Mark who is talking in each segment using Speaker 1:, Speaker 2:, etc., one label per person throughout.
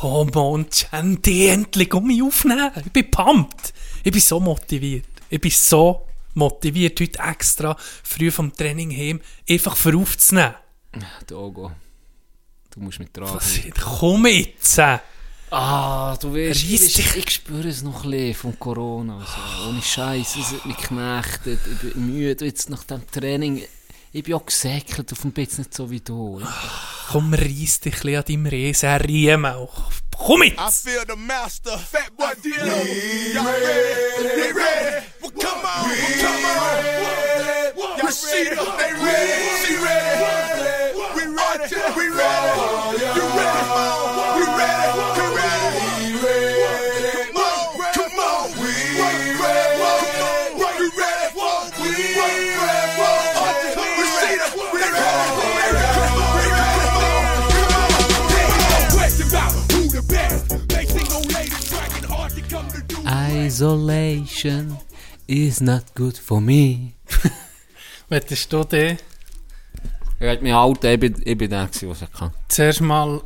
Speaker 1: come on, Chandy, endlich um mich aufnehmen. Ich bin pumped. Ich bin so motiviert. Ich bin so motiviert, heute extra früh vom Training heim, einfach für aufzunehmen.
Speaker 2: Togo. Du musst mit tragen.
Speaker 1: Was, komm jetzt!
Speaker 2: Ah, du
Speaker 1: Reiss
Speaker 2: ich,
Speaker 1: dich.
Speaker 2: ich spüre es noch ein bisschen vom Corona. Also, ohne Scheiß, es hat mich geknechtet. Ich bin müde jetzt nach dem Training. Ich bin auch gesäckelt auf dem Bett, nicht so wie du.
Speaker 1: Komm, reiss dich ein an deinem Riesenriemen. Er Komm
Speaker 3: I feel the master, fat boy deal. Y'all ready? They ready? Well, come on, well, come on. Y'all see them? They ready? She ready? We ready? We ready? You ready? We ready? We ready?
Speaker 2: Isolation is not good for me.
Speaker 1: Möchtest du dir
Speaker 2: Ich werde mich halten, ich bin, ich bin der, was ich kann.
Speaker 1: zuerst mal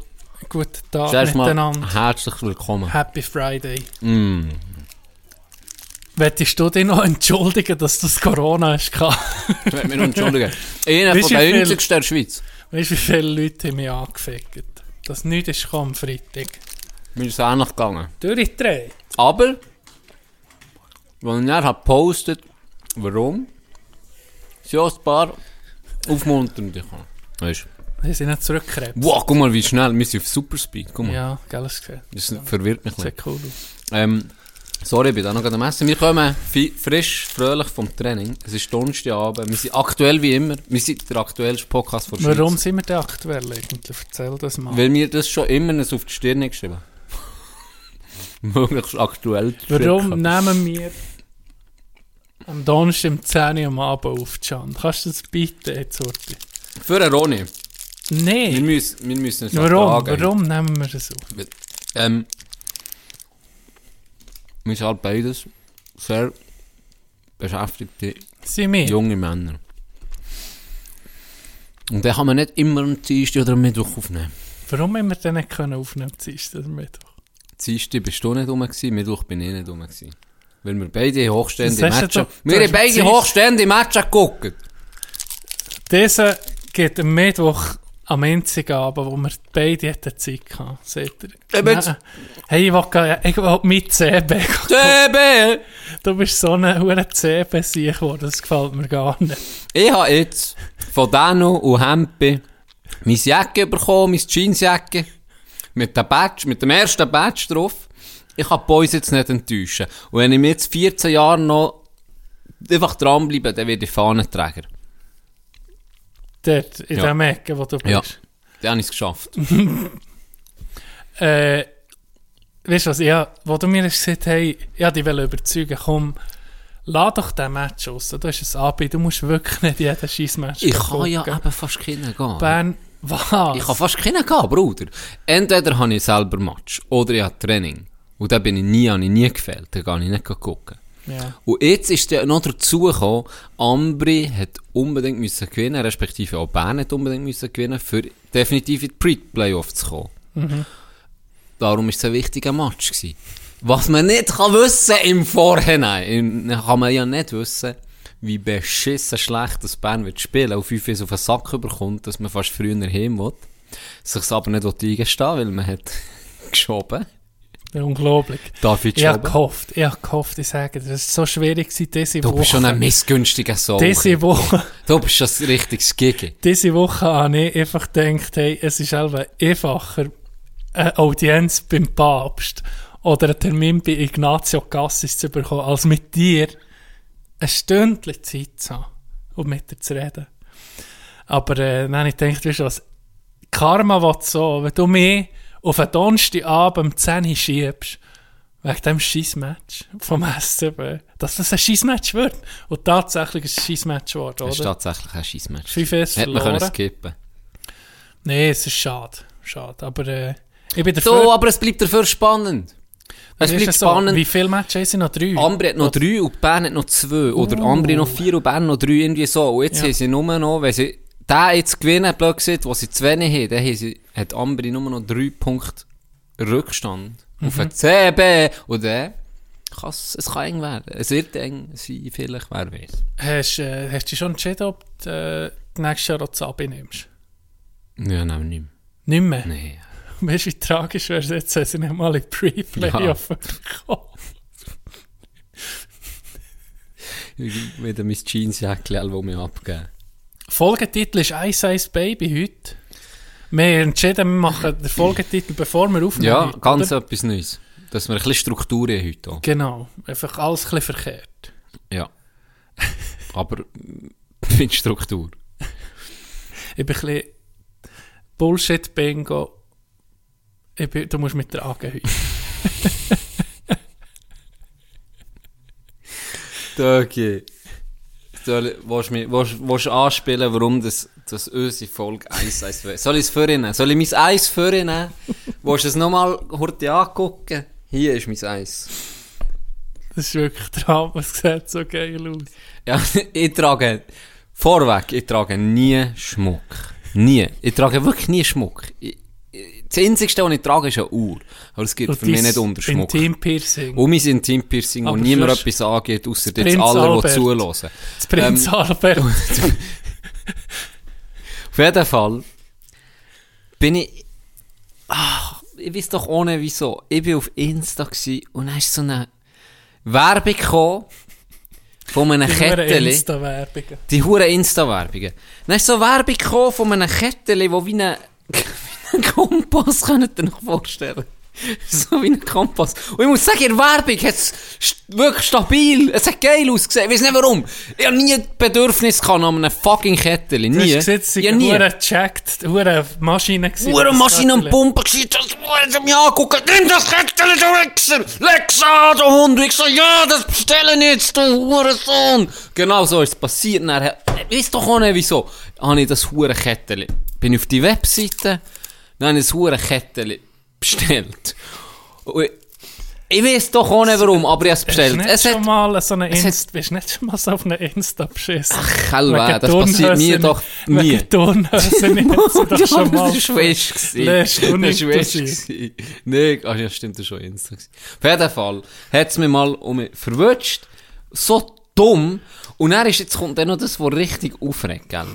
Speaker 1: guten Tag
Speaker 2: Zuerst mal
Speaker 1: miteinander?
Speaker 2: herzlich willkommen.
Speaker 1: Happy Friday.
Speaker 2: Mm.
Speaker 1: Möchtest du dich noch entschuldigen, dass das Corona hast? gehabt?
Speaker 2: Ich werde mich noch entschuldigen. Einer von den
Speaker 1: viel-
Speaker 2: einzigsten der Schweiz.
Speaker 1: Weißt du, wie viele Leute haben mich angefickt? Dass nichts ist gekommen am Freitag.
Speaker 2: Mir ist es ähnlich gegangen.
Speaker 1: Durchdrehen.
Speaker 2: Aber, als ich dann habe gepostet, warum, sind auch ein paar aufmunternde gekommen. Weißt du?
Speaker 1: Sie sind nicht zurückgekrebst.
Speaker 2: Wow, guck mal, wie schnell, wir sind auf Superspeed. Guck mal,
Speaker 1: Ja, gell, hast du gesehen.
Speaker 2: das verwirrt mich
Speaker 1: Sieht
Speaker 2: bisschen.
Speaker 1: cool aus.
Speaker 2: Ähm, sorry, ich bin da noch gerade am Essen. Wir kommen frisch, fröhlich vom Training. Es ist Donnerstagabend. Wir sind aktuell wie immer. Wir sind der aktuellste Podcast von der
Speaker 1: Warum
Speaker 2: Schweiz.
Speaker 1: sind wir denn aktuell eigentlich? Erzähl das mal.
Speaker 2: Weil wir das schon immer auf die Stirn geschrieben Möglichst aktuell. zu
Speaker 1: Warum nehmen wir am Donnerstag um 10 Uhr am Abend auf, Can? Kannst du das bitte jetzt, Urti?
Speaker 2: Für einen Ronny. Wir
Speaker 1: Nein.
Speaker 2: müssen, wir müssen es
Speaker 1: Warum? Warum nehmen wir das auf?
Speaker 2: Ähm, wir sind halt beides sehr beschäftigte
Speaker 1: wir?
Speaker 2: junge Männer. Und dann kann man nicht immer am Dienstag oder am Mittwoch aufnehmen.
Speaker 1: Warum haben wir den nicht können aufnehmen am Dienstag oder Mittwoch?
Speaker 2: Dienstag bist du nicht rum, gewesen, Mittwoch bin ich nicht rum. Gewesen. Weil wir beide hochstehende
Speaker 1: Das
Speaker 2: Matches...
Speaker 1: doch-
Speaker 2: Wir haben beide hochstehende Matches geguckt.
Speaker 1: Dieser geht am Mittwoch am einzigen Abend, wo wir beide hätten Zeit hatten. Seht ihr?
Speaker 2: Eben jetzt-
Speaker 1: Nein. Hey, ich will, ich will mit CB.
Speaker 2: CB!
Speaker 1: Du bist so ein hure CB sieg geworden, das gefällt mir gar nicht.
Speaker 2: Ich habe jetzt von Dano und Hempe meine Jacke bekommen, meine Jeansjacke. Mit dem Badge, mit dem ersten Badge drauf. Ich kann die Boys jetzt nicht enttäuschen. Und wenn ich mir jetzt 14 Jahre noch einfach dranbleibe, dann werde ich Fahnenträger.
Speaker 1: Dort, in
Speaker 2: Ja.
Speaker 1: dem Ecke, wo du bist.
Speaker 2: Ja. Dann habe ich es geschafft.
Speaker 1: Äh, weißt du was, ja, wo du mir hast gesagt hey, ja, die will überzeugen, komm, lass doch den Match aus. Du hast ein AB, du musst wirklich nicht jeden scheiß Match
Speaker 2: Ich kann ja
Speaker 1: gucken.
Speaker 2: eben fast keinen gehen.
Speaker 1: Bern, was?
Speaker 2: Ich kann fast keinen gehen, Bruder. Entweder habe ich selber Match oder ich habe Training. Und dann bin ich nie, habe ich nie gefehlt. Dann gehe ich nicht gucken.
Speaker 1: ja.
Speaker 2: Und jetzt ist ja noch dazu gekommen, Ambri hat unbedingt müssen gewinnen, respektive auch Bern hat unbedingt müssen gewinnen, für definitiv in die Pre-Playoff zu kommen.
Speaker 1: Mhm.
Speaker 2: Darum ist es ein wichtiger Match gewesen. Was man nicht kann wissen im Vorhinein, im- kann man ja nicht wissen, wie beschissen schlecht das Bern wird spielen, auf wie viel es auf den Sack überkommt, dass man fast früher heim will. Sich aber nicht eingestehen will, weil man hat geschoben.
Speaker 1: Unglaublich.
Speaker 2: David
Speaker 1: Ich habe
Speaker 2: geschoben.
Speaker 1: gehofft, ich habe gehofft, ich sage dir, es war so schwierig diese
Speaker 2: Du
Speaker 1: Woche.
Speaker 2: bist schon ein missgünstiger Sohn.
Speaker 1: diese Woche,
Speaker 2: Du bist schon ein richtiges Gigi.
Speaker 1: diese Woche habe ich einfach gedacht, hey, es ist einfach einfacher, eine Audienz beim Papst oder einen Termin bei Ignazio Cassis zu bekommen, als mit dir ein Stündchen Zeit zu haben und mit dir zu reden. Aber äh, dann habe ich gedacht, weißt du was, Karma will so, wenn du mich auf einen Donnerstagabend um 10 Uhr schiebst, wegen dem Scheiss-Match vom SCB, dass das ein Scheiss-Match wird. Und tatsächlich ist es ein Scheiss-Match geworden,
Speaker 2: Das ist
Speaker 1: oder?
Speaker 2: tatsächlich ein Scheissmatch.
Speaker 1: 5-1
Speaker 2: Hätte man können
Speaker 1: verloren.
Speaker 2: skippen
Speaker 1: Nee, es ist schade. Schade. Aber äh, ich bin
Speaker 2: So,
Speaker 1: dafür.
Speaker 2: aber es bleibt dafür spannend. Es
Speaker 1: Ist
Speaker 2: bleibt
Speaker 1: es so?
Speaker 2: spannend.
Speaker 1: Wie viele Matches sie noch? Drei?
Speaker 2: Ambri hat noch drei und Bern hat noch zwei. Oder Ambri noch vier und Bern noch drei, irgendwie so. Und jetzt
Speaker 1: Ja.
Speaker 2: haben sie nur noch, wenn sie den jetzt gewinnen, blöd gesagt, wo sie zu wenig haben, dann haben sie, hat Ambri nur noch drei Punkte Rückstand auf ein CB und dann kann es, es kann eng werden. Es wird eng sein, vielleicht, wer weiß.
Speaker 1: Hast, äh, hast du schon entschieden, ob du äh, nächstes Jahr auch das Abi nimmst?
Speaker 2: Ja, nein, nicht mehr.
Speaker 1: Nicht mehr?
Speaker 2: Nee.
Speaker 1: Weißt du, wie tragisch wäre es jetzt, wenn sie nicht mal in Pre-Playoff kommen?
Speaker 2: Wieder mein Jeansjäckchen, das mir abgeben.
Speaker 1: Folgetitel ist Ice Ice Baby heute. Wir haben entschieden, wir machen den Folgetitel, bevor wir aufnehmen.
Speaker 2: Ja, ganz
Speaker 1: oder?
Speaker 2: etwas Neues. Dass wir ein bisschen Struktur haben heute auch.
Speaker 1: Genau, einfach alles ein bisschen verkehrt.
Speaker 2: Ja. Aber mm, mit Struktur.
Speaker 1: Ich bin ein bisschen Bullshit-Bingo. Ich bin, du musst mit der AG heute.
Speaker 2: Okay. Soll, willst du mich- willst- willst du anspielen, warum das, das unsere Folge 1 1 wäre? Soll ich es für ihn nehmen? Soll ich mein Eis für ihn nehmen? willst du es nochmal heute angucken? Hier ist mein Eis.
Speaker 1: Das ist wirklich Drama, es sieht so geil aus.
Speaker 2: Ja, ich trage, vorweg, ich trage nie Schmuck. Nie. Ich trage wirklich nie Schmuck. Ich, das Einzige, was ich trage, ist eine Uhr. Aber es gibt für mich nicht unter Schmuck.
Speaker 1: Intim-Piercing.
Speaker 2: Und mein Intim-Piercing, wo niemand etwas angeht, außer jetzt alle, die zulassen.
Speaker 1: Das Prinz
Speaker 2: Ähm,
Speaker 1: Albert.
Speaker 2: Auf jeden Fall bin ich. Ach, ich weiß doch ohne wieso. Ich bin auf Insta und dann ist so eine Werbung gekommen von einem Kettchen.
Speaker 1: Insta-Werbungen.
Speaker 2: Die hure Insta-Werbungen. Dann ist so eine Werbung gekommen von einem Kettchen, wo wie ein, wie ein Kompass, könnt ihr euch vorstellen. So wie ein Kompass. Und ich muss sagen, in der Werbung hat es wirklich stabil, es hat geil ausgesehen. Ich weiß nicht warum. Ich habe nie Bedürfnis gehabt an einem fucking Kettchen.
Speaker 1: Du
Speaker 2: Nie.
Speaker 1: hast gesehen, es
Speaker 2: ja,
Speaker 1: waren
Speaker 2: nie.
Speaker 1: gecheckt, hure Maschinen gewesen.
Speaker 2: Hure
Speaker 1: das
Speaker 2: Maschine
Speaker 1: Kettchen.
Speaker 2: Pumpen gewesen, das wollen mich angucken. Nimm das Kettchen, du Wichser! Leg's an, du Hund! Ich so, ja, das bestellen jetzt, du Hurensohn! Genau so ist es passiert. Und Dann, ich weiss doch auch nicht, wieso. Habe ich das hure Kettchen. Bin ich auf die Webseite, dann habe ich das hure Kettchen bestellt. Und ich, weiss doch auch nicht warum, aber ich habe es
Speaker 1: Bist
Speaker 2: bestellt.
Speaker 1: nicht
Speaker 2: Es
Speaker 1: schon
Speaker 2: hat,
Speaker 1: mal so eine Insta, bist nicht schon mal so auf eine Insta beschissen?
Speaker 2: Ach, Kelwe, das passiert mir doch nie.
Speaker 1: Wegen Turnhösen nicht, hast du doch schon mal.
Speaker 2: das war
Speaker 1: nicht
Speaker 2: Das war gewesen. Nee, ah, ja, stimmt, das war schon Insta. Auf jeden Fall hat es mich mal um mich verwünscht. So dumm. Und dann ist, jetzt kommt dann noch das, was richtig aufregt, gell?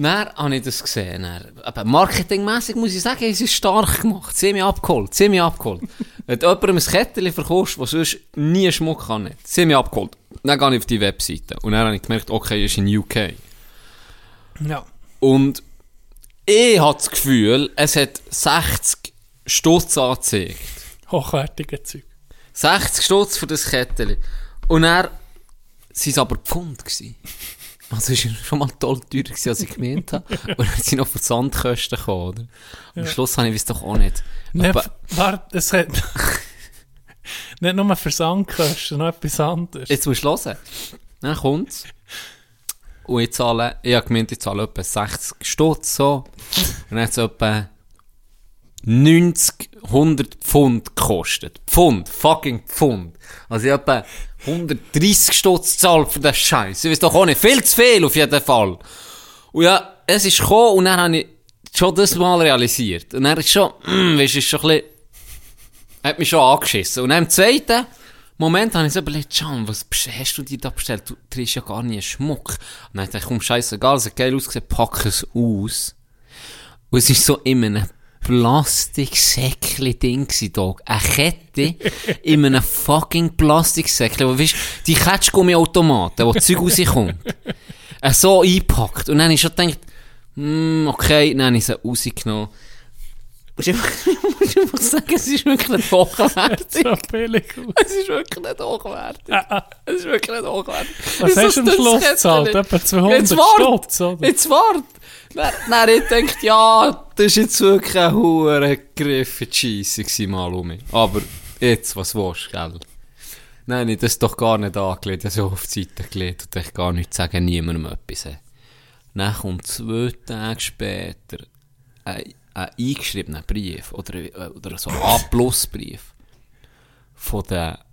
Speaker 2: Dann habe ich das gesehen. Dann, aber marketingmässig muss ich sagen, es ist stark gemacht. Sie haben mich abgeholt. Sie haben mich abgeholt. Wenn du jemandem ein Kettchen verkaufst, das sonst nie Schmuck kann. Sie haben mich abgeholt. Dann gehe ich auf die Webseite. Und dann habe ich gemerkt, okay, ist in UK.
Speaker 1: Ja.
Speaker 2: Und ich habe das Gefühl, es hat 60 Stutz angezeigt.
Speaker 1: Hochwertige Zeug.
Speaker 2: 60 Stutz für das Kettchen. Und er waren es aber Pfund. Gewesen. Also es war schon mal toll teurer, gewesen, als ich gemeint habe. Und dann sind noch Versandkosten gekommen, oder? Am Schluss habe ich es doch auch nicht. Aber,
Speaker 1: warte, es hat nicht nur Versandkosten, noch etwas anderes.
Speaker 2: jetzt musst du hören. Dann kommt es. Und ich zahle, ich habe gemeint, ich zahle etwa 60 Stutz, so. Und dann hat es etwa 90, 100 Pfund gekostet. Pfund, fucking Pfund. Also ich habe etwa 130 Stutz gezahlt für den Scheiß. Ich weiß doch auch nicht. Viel zu viel auf jeden Fall. Und ja, es ist gekommen und dann habe ich schon das mal realisiert. Und dann ist schon, mm, weißt, du, ist schon ein bisschen, hat mich schon angeschissen. Und dann im zweiten Moment habe ich so überlegt, Can, was hast du dir da bestellt? Du trägst ja gar nie Schmuck. Und dann dachte ich, komm, scheißegal, es hat geil ausgesehen, pack es aus. Und es ist so in einem Plastiksäckchen-Ding gewesen, Dog. Eine Kette in einem fucking Plastiksäckchen. Wo, weißt, die Ketschgummi-Automaten, wo Zeug rauskommt. Äh, so eingepackt. Und dann habe ich schon gedacht, hm, okay, dann habe ich sie rausgenommen. Musst einfach, musst einfach sagen, es ist wirklich nicht hochwertig. Es ist wirklich nicht hochwertig. Es ist wirklich nicht hochwertig.
Speaker 1: Was hast du am Schluss gezahlt? Etwa 200
Speaker 2: Jetzt wart!
Speaker 1: Stutz, oder?
Speaker 2: Jetzt wart! Dann ich gedacht, ja, das ist jetzt wirklich ein hoher Griff in die Scheisse mal um mich. Aber jetzt, was willst du, gell? Nein, ich das doch gar nicht angelegt, ich habe so auf die Seite gelegt und ich gar nichts sagen, niemandem etwas. Dann kommt zwei Tage später ein, ein eingeschriebener Brief oder, oder so ein A-Plus-Brief von der,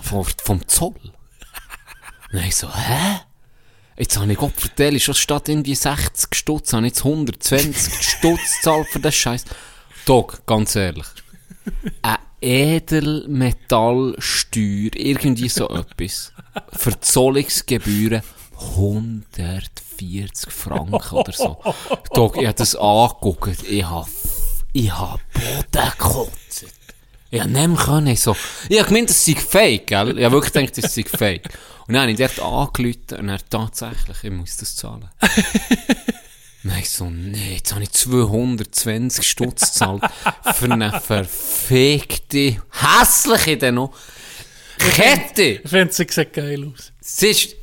Speaker 2: von, vom Zoll. Und ich so, hä? Jetzt habe ich Gott vertellt, schon statt irgendwie 60 Stutz, habe ich jetzt 120 Stutz gezahlt für den Scheiß. Dog, ganz ehrlich. eine Edelmetallsteuer, irgendwie so etwas. Verzollungsgebühren 140 Franken oder so. Dog, ich habe das angeguckt, ich habe, ich habe Boden gekotzt. Ich habe nicht mehr können, ich so, ich habe gemeint, das sei fake, gell? Ich habe wirklich gedacht, das sei fake. Und dann habe ich dort angerufen und er tatsächlich, ich muss das zahlen. Nein, so, nee, jetzt habe ich 220 Stutz gezahlt für eine verfickte, hässliche dann noch, Kette.
Speaker 1: Ich finde, sie sieht geil aus.
Speaker 2: Es ist,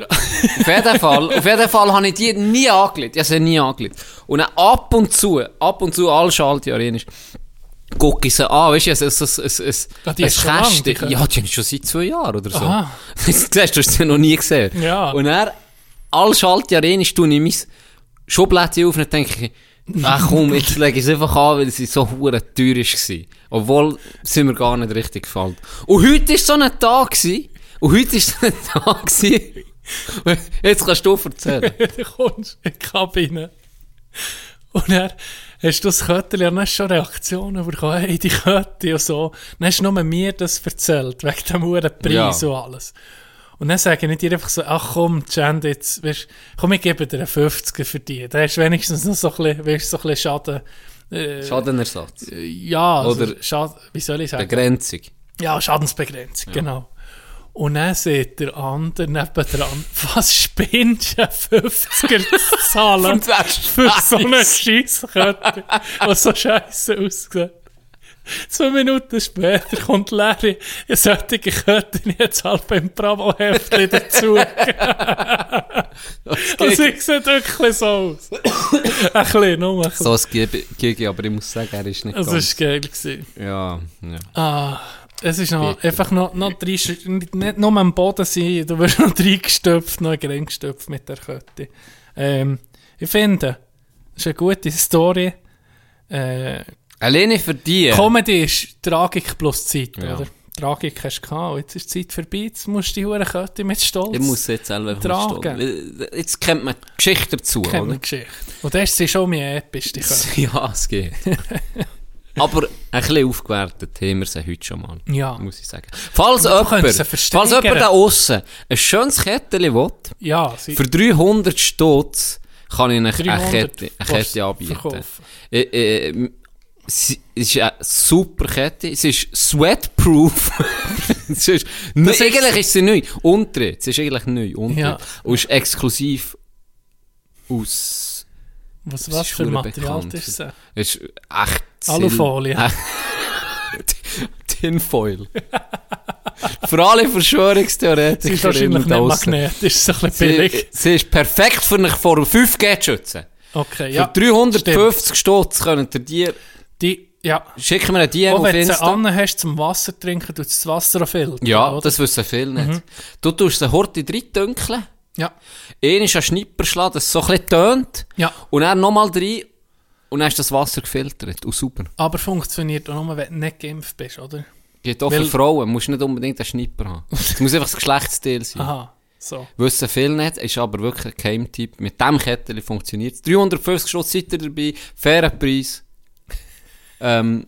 Speaker 2: auf jeden Fall, auf jeden Fall habe ich die nie angelegt. Ich habe sie nie angelegt. Und dann ab und zu, ab und zu, alle Schaltjahre ist, gucke ich sie an, weißt du, es,
Speaker 1: die
Speaker 2: ein
Speaker 1: du schon lange,
Speaker 2: Kästchen. Ja, die habe ich schon seit zwei Jahren oder so.
Speaker 1: Aha.
Speaker 2: Siehst du, hast sie noch nie gesehen.
Speaker 1: Ja.
Speaker 2: Und dann, alle Schaltjahre ist, tue ich mein Schublädchen auf und denke ich, ach komm, jetzt lege ich es einfach an, weil sie so hure teuer war. Obwohl, sie mir gar nicht richtig gefällt. Und heute war so ein Tag gewesen, und heute war so ein Tag gewesen, jetzt kannst du erzählen.
Speaker 1: du kommst in die Kabine. Und dann hast du das Kötterchen und dann schon Reaktionen bekommen, hey, die Kötte und so. Dann hast du nur mir das erzählt, wegen dem hohen Preis
Speaker 2: Ja.
Speaker 1: und alles. Und dann sage ich dir einfach so, ach komm, Jan, jetzt, weißt, komm, ich gebe dir einen 50er für die. Da hast du wenigstens noch so ein bisschen, weißt, so ein bisschen Schaden. Äh,
Speaker 2: Schadenersatz.
Speaker 1: ja, also
Speaker 2: Oder-
Speaker 1: Schaden, wie soll ich sagen?
Speaker 2: Begrenzung.
Speaker 1: Ja, Schadensbegrenzung, genau. Und dann sieht der andere nebendran, was spinnst du, 50er zu zahlen
Speaker 2: Für das
Speaker 1: so eine
Speaker 2: Scheiss.
Speaker 1: Scheisskette, was so scheiße aussieht. Zwei Minuten später kommt Larry, eine solche Kette jetzt halt beim Bravo-Heftchen dazu. Und sie sieht wirklich so aus. ein bisschen, nur ein bisschen.
Speaker 2: So ein Gigi, aber ich muss sagen, er ist nicht
Speaker 1: Das
Speaker 2: ganz...
Speaker 1: war geil. Gewesen.
Speaker 2: Ja, ja.
Speaker 1: Ah, es ist noch,
Speaker 2: Bitte.
Speaker 1: einfach noch, noch drei, nicht nicht nur am Boden sein, du wirst noch reingestopft, noch reingestopft mit der Kette. Ähm, ich finde, das ist eine gute Story. Äh,
Speaker 2: Alleine für die...
Speaker 1: Comedy ist Tragik plus Zeit,
Speaker 2: Ja.
Speaker 1: oder? Tragik hast du gehabt, jetzt ist die Zeit vorbei, jetzt musst du die hure Kette mit Stolz
Speaker 2: Ich muss jetzt selber
Speaker 1: Tragen.
Speaker 2: verstehen. Jetzt kennt man die Geschichte dazu,
Speaker 1: kennen,
Speaker 2: oder?
Speaker 1: Geschichte. Und das ist schon mehr episch, die Kette.
Speaker 2: Ja, es geht. Aber ein bisschen aufgewertet haben wir sie heute schon mal.
Speaker 1: Ja.
Speaker 2: Muss ich sagen. Falls jemand,
Speaker 1: sie
Speaker 2: falls jemand da aussen ein schönes Kettchen will,
Speaker 1: Ja, sie,
Speaker 2: für 300 Stutz kann ich eine, eine
Speaker 1: 300
Speaker 2: Kette, eine Kette anbieten. Äh, äh, sie, es ist eine super Kette. Es ist sweatproof. es ist,
Speaker 1: Das ist-
Speaker 2: eigentlich ist sie neu. Untritt. Sie ist eigentlich neu. Untritt.
Speaker 1: Ja.
Speaker 2: Und ist exklusiv aus...
Speaker 1: was, was für Material ist es?
Speaker 2: Es ist echt...
Speaker 1: Alufolie.
Speaker 2: Sil- Tinfoil. Für alle Verschwörungstheoretiker.
Speaker 1: Sie ist wahrscheinlich nicht magnetisch, so ein bisschen
Speaker 2: Sie,
Speaker 1: billig.
Speaker 2: sie ist perfekt für mich vor 5G zu schützen.
Speaker 1: Okay,
Speaker 2: Für
Speaker 1: ja.
Speaker 2: 350 Stutz könnt ihr die...
Speaker 1: Die, ja.
Speaker 2: Schicken wir eine DM
Speaker 1: Auch
Speaker 2: auf
Speaker 1: wenn du sie
Speaker 2: Insta.
Speaker 1: an hast zum Wasser trinken, tut das Wasser auch filtern.
Speaker 2: Ja,
Speaker 1: oder?
Speaker 2: das wissen viele nicht.
Speaker 1: Mhm.
Speaker 2: Du tust sie Horti drin dünkeln.
Speaker 1: ja.
Speaker 2: Einen ist ein Schnipper schlagen, dass es so ein bisschen tönt.
Speaker 1: Ja.
Speaker 2: Und dann nochmal rein. Und dann ist das Wasser gefiltert. Und super.
Speaker 1: Aber funktioniert auch nur, wenn du nicht geimpft bist, oder?
Speaker 2: Geht auch
Speaker 1: Weil-
Speaker 2: für Frauen. Musst nicht unbedingt einen Schnipper haben. Es muss einfach das Geschlechtsteil sein.
Speaker 1: Aha, so.
Speaker 2: Wissen viele nicht, ist aber wirklich ein Geheimtipp. Mit diesem Kettchen funktioniert es. 350 Stutz seid ihr dabei, fairer Preis. ähm,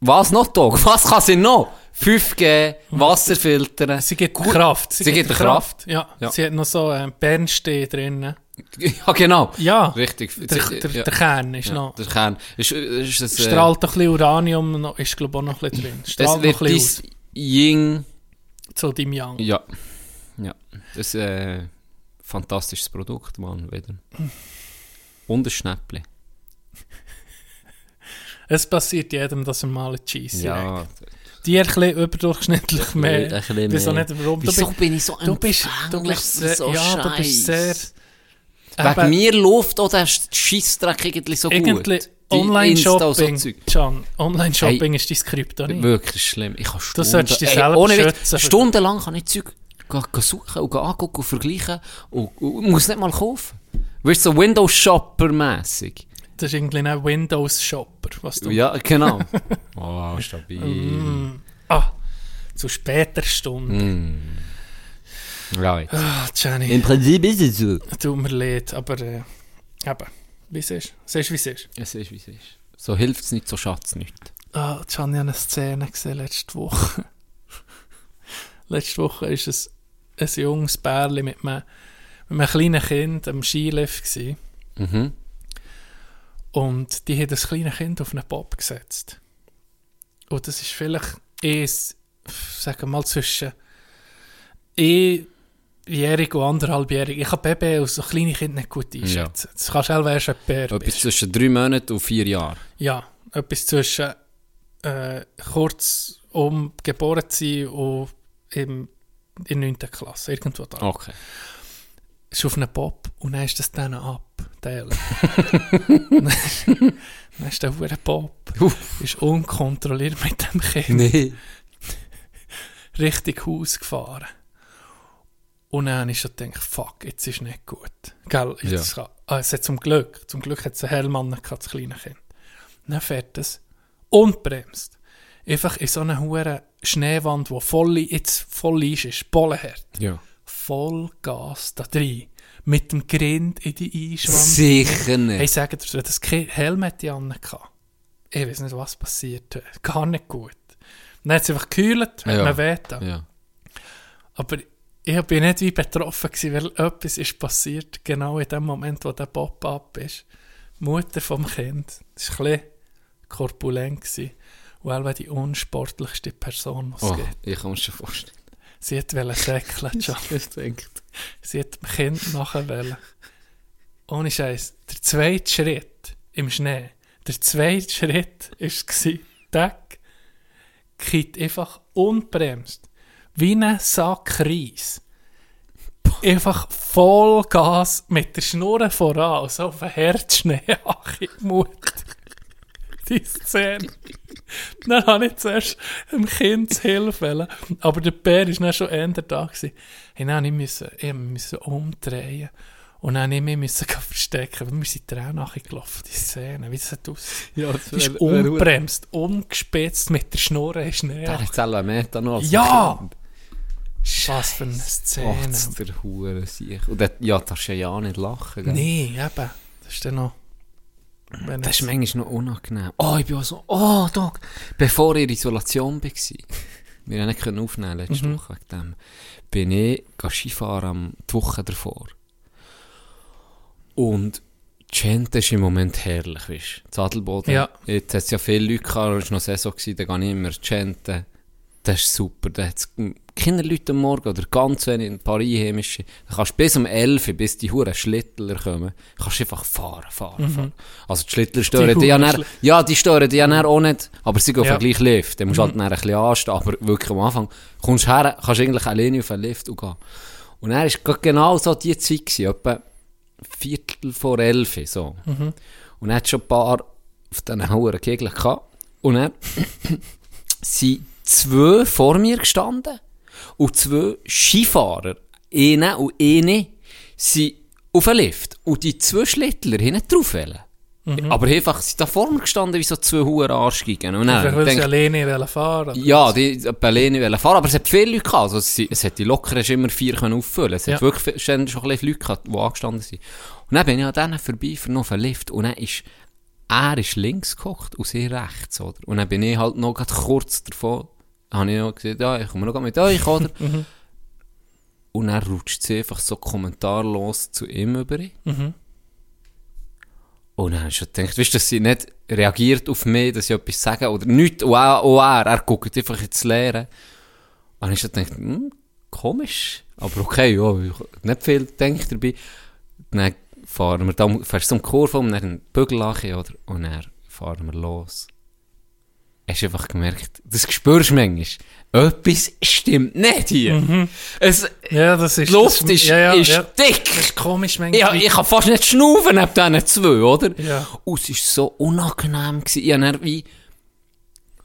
Speaker 2: was noch, Dog? Was kann sie noch? 5G, Wasserfiltern.
Speaker 1: Sie gibt Kraft.
Speaker 2: Sie gibt Kraft.
Speaker 1: Ja.
Speaker 2: Ja.
Speaker 1: Sie hat noch so einen Bernstein drin.
Speaker 2: ja, genau.
Speaker 1: Ja.
Speaker 2: Richtig.
Speaker 1: Der,
Speaker 2: Sie-
Speaker 1: der,
Speaker 2: ja.
Speaker 1: der Kern ist
Speaker 2: Ja,
Speaker 1: noch.
Speaker 2: der Kern. Ist, ist es, äh,
Speaker 1: Strahlt ein bisschen Uranium, noch, ist glaube ich auch noch ein bisschen drin. Strahlt noch
Speaker 2: wird
Speaker 1: ein bisschen
Speaker 2: Ying.
Speaker 1: Zu deinem Yang.
Speaker 2: ja, ja, das ist äh, ein fantastisches Produkt, Mann, wieder. Und ein Schnäppli.
Speaker 1: Es passiert jedem, dass er mal eine Cheese
Speaker 2: Ja,
Speaker 1: Die ein bisschen überdurchschnittlich mehr.
Speaker 2: ein bisschen
Speaker 1: Ich weiß auch
Speaker 2: mehr.
Speaker 1: nicht, warum. Du
Speaker 2: Wieso
Speaker 1: bist,
Speaker 2: bin ich so
Speaker 1: du bist, du bist
Speaker 2: so
Speaker 1: ja, du bist sehr,
Speaker 2: Scheiss? Wegen mir läuft auch der Scheissdreck irgendwie so
Speaker 1: irgendwie
Speaker 2: gut.
Speaker 1: Online-Shopping,
Speaker 2: so.
Speaker 1: John, Online-Shopping ist dein Kryptonit.
Speaker 2: Wirklich schlimm. Ich kann Stunden...
Speaker 1: solltest dich selber
Speaker 2: ohne
Speaker 1: schützen.
Speaker 2: Stundenlang kann ich Zeug suchen und angucken und vergleichen und, und muss nicht mal kaufen. Du, so Windows-Shopper-mässig.
Speaker 1: Das ist irgendwie ein Windows-Shopper, was du...
Speaker 2: Ja, genau. oh, stabil.
Speaker 1: Ah, zu später Stunde.
Speaker 2: Right.
Speaker 1: Ah, Jenny,
Speaker 2: Im Prinzip ist es so.
Speaker 1: tut mir leid, aber äh, eben, wie es ist. Siehst du, wie es ist?
Speaker 2: Es ist, wie es ist. So hilft es nicht, so schatz nicht.
Speaker 1: Ah, habe ich eine Szene gesehen letzte Woche. letzte Woche war es ein junges Bärli mit einem, mit einem kleinen Kind am Skilift. Gewesen.
Speaker 2: Mhm.
Speaker 1: Und die hat das kleine Kind auf einen Bob gesetzt. Und das ist vielleicht eh, sagen wir mal, zwischen einjährig und anderthalbjährig. Ich kann Baby als so kleine Kind nicht gut einschätzen. Das kannst du selber erst
Speaker 2: Etwas
Speaker 1: bist.
Speaker 2: zwischen drei Monaten und vier Jahren.
Speaker 1: Ja, etwas zwischen äh, kurz um geboren zu sein und im, in der 9. Klasse, irgendwo da.
Speaker 2: Okay.
Speaker 1: ist auf einen Bob und dann ist das dann ab. Teilen. dann ist der hure Bob ist unkontrolliert mit dem Kind
Speaker 2: Nee.
Speaker 1: richtig Haus gefahren. Und dann ich schon gedacht, fuck, jetzt ist nicht gut. Gell, jetzt kann, ah, es hat zum Glück, zum Glück hat es einen Hellmann gehabt, das kleine Kind. Dann fährt es und bremst. Einfach in so einer hure Schneewand, die voll, jetzt voll ist, ist, bollenhart.
Speaker 2: Ja.
Speaker 1: voll Gas da drin. Mit dem Grind in die Einschwand.
Speaker 2: Sicher
Speaker 1: Hey,
Speaker 2: nicht.
Speaker 1: sagen dir, wenn das Kind Helmet an hatte, ich weiß nicht, was passiert wäre. Gar nicht gut. Dann hat es einfach gekühlt, hat
Speaker 2: Ja.
Speaker 1: man wehten.
Speaker 2: Ja.
Speaker 1: Aber ich bin nicht wie betroffen gewesen, weil etwas ist passiert, genau in dem Moment, wo der Pop-up ist. Mutter vom Kind, das war ein bisschen korpulent gewesen. Und auch die unsportlichste Person, die es
Speaker 2: Oh,
Speaker 1: gibt.
Speaker 2: ich kann mir schon vorstellen.
Speaker 1: Sie hat wollen säckeln,
Speaker 2: denke.
Speaker 1: Sie hat dem Kind nachher wollen. Ohne Scheiß. Der zweite Schritt im Schnee, der zweite Schritt war, Deck, kippt einfach unbremst, wie ein Sack Reis. Einfach Vollgas mit der Schnur voran, so auf den Herzschnee, ach, ich Mut. Die Szene. Dann habe ich zuerst dem Kind zu Hilfe wollen. Aber der Bär war dann schon eher da. Gewesen. Hey, dann musste ich, musste umdrehen. Und dann musste ich mich müssen verstecken. weil Wir sind Tränen nachgelaufen, die Szene. Wie das hat aus.
Speaker 2: Ja, das
Speaker 1: ist unbremst, ungespitzt mit der Schnur in Schnee.
Speaker 2: Der hat selber Meter als
Speaker 1: Ja!
Speaker 2: Kind.
Speaker 1: Was für eine Szene.
Speaker 2: das ist der Hure sich. Und der, ja, darfst du ja nicht lachen. Gell?
Speaker 1: nee, eben. Das ist dann noch... Wenn
Speaker 2: Das ist manchmal noch unangenehm. Oh, ich bin auch so, oh, Doc. Bevor ich in Isolation war, wir haben nicht können aufnehmen letzte
Speaker 1: Mhm.
Speaker 2: Woche wegen dem, bin ich Skifahren am, die Woche davor. Und Gente ist im Moment herrlich, weißt du. Zadelboden.
Speaker 1: Ja.
Speaker 2: Jetzt hat es ja viele Leute gehabt, es war noch Saison, da gehe ich immer Gente. Das ist super. Da hat es keine Leute am Morgen oder ganz wenig, ein paar Einheimische. Da kannst du bis um 11 Uhr, bis die Huren Schlittler kommen, kannst du einfach fahren, fahren, fahren. Also die Schlittler stören die, ja
Speaker 1: Huren
Speaker 2: dann, ja, die stören die ja dann auch nicht, aber sie gehen
Speaker 1: Ja.
Speaker 2: auf den gleichen Lift. Dann musst du halt dann ein bisschen anstehen, aber wirklich am Anfang kommst du her, kannst eigentlich alleine auf den Lift und gehen. Und dann war genau so die Zeit, gewesen, etwa Viertel vor elf, so. Und dann hat schon ein paar auf diesen hohen Kegeln gehabt. Und dann sind zwei vor mir gestanden und zwei Skifahrer, eine und eine, sind auf den Lift. Und die zwei Schlittler nicht drauf wollen. Aber einfach sind da vor mir gestanden wie so zwei hohe Arschgeigen. Und dann
Speaker 1: sie alleine fahren.
Speaker 2: ja, die wollen fahren, aber es hat viele Leute gehabt. Also es, es hat die lockeren immer vier können auffüllen. Es hat
Speaker 1: Ja.
Speaker 2: wirklich schon ein bisschen Leute gehabt, die angestanden sind. Und dann bin ich an denen vorbei für noch einen Lift. Und dann ist, er ist links gekocht und sie rechts, oder? Und dann bin ich halt noch kurz davon, habe ich noch gesagt, ja, ich komme noch mit euch, oder? und dann rutscht sie einfach so kommentarlos zu ihm über.
Speaker 1: Mhm.
Speaker 2: Und dann habe ich schon gedacht, weißt du, dass sie nicht reagiert auf mich, dass ich etwas sage oder nichts. Und auch, auch er, er guckt einfach ins Leere. Und dann habe ich schon gedacht, hm, komisch. Aber okay, ja, ich nicht viel gedacht dabei. Dann fahren wir, da fährst du um die Kurve um, dann Bügel oder? Und dann fahren wir los. Hast du einfach gemerkt, das spürst du manchmal. Etwas stimmt nicht hier. Es,
Speaker 1: Ja, das ist...
Speaker 2: die Luft
Speaker 1: das,
Speaker 2: ist,
Speaker 1: ja, ja,
Speaker 2: ist
Speaker 1: ja.
Speaker 2: dick.
Speaker 1: Das ist komisch
Speaker 2: Ja,
Speaker 1: manchmal.
Speaker 2: ich kann fast nicht schnaufen neben diesen zwei, oder?
Speaker 1: Ja.
Speaker 2: Und es war so unangenehm. Gewesen. Ich habe wie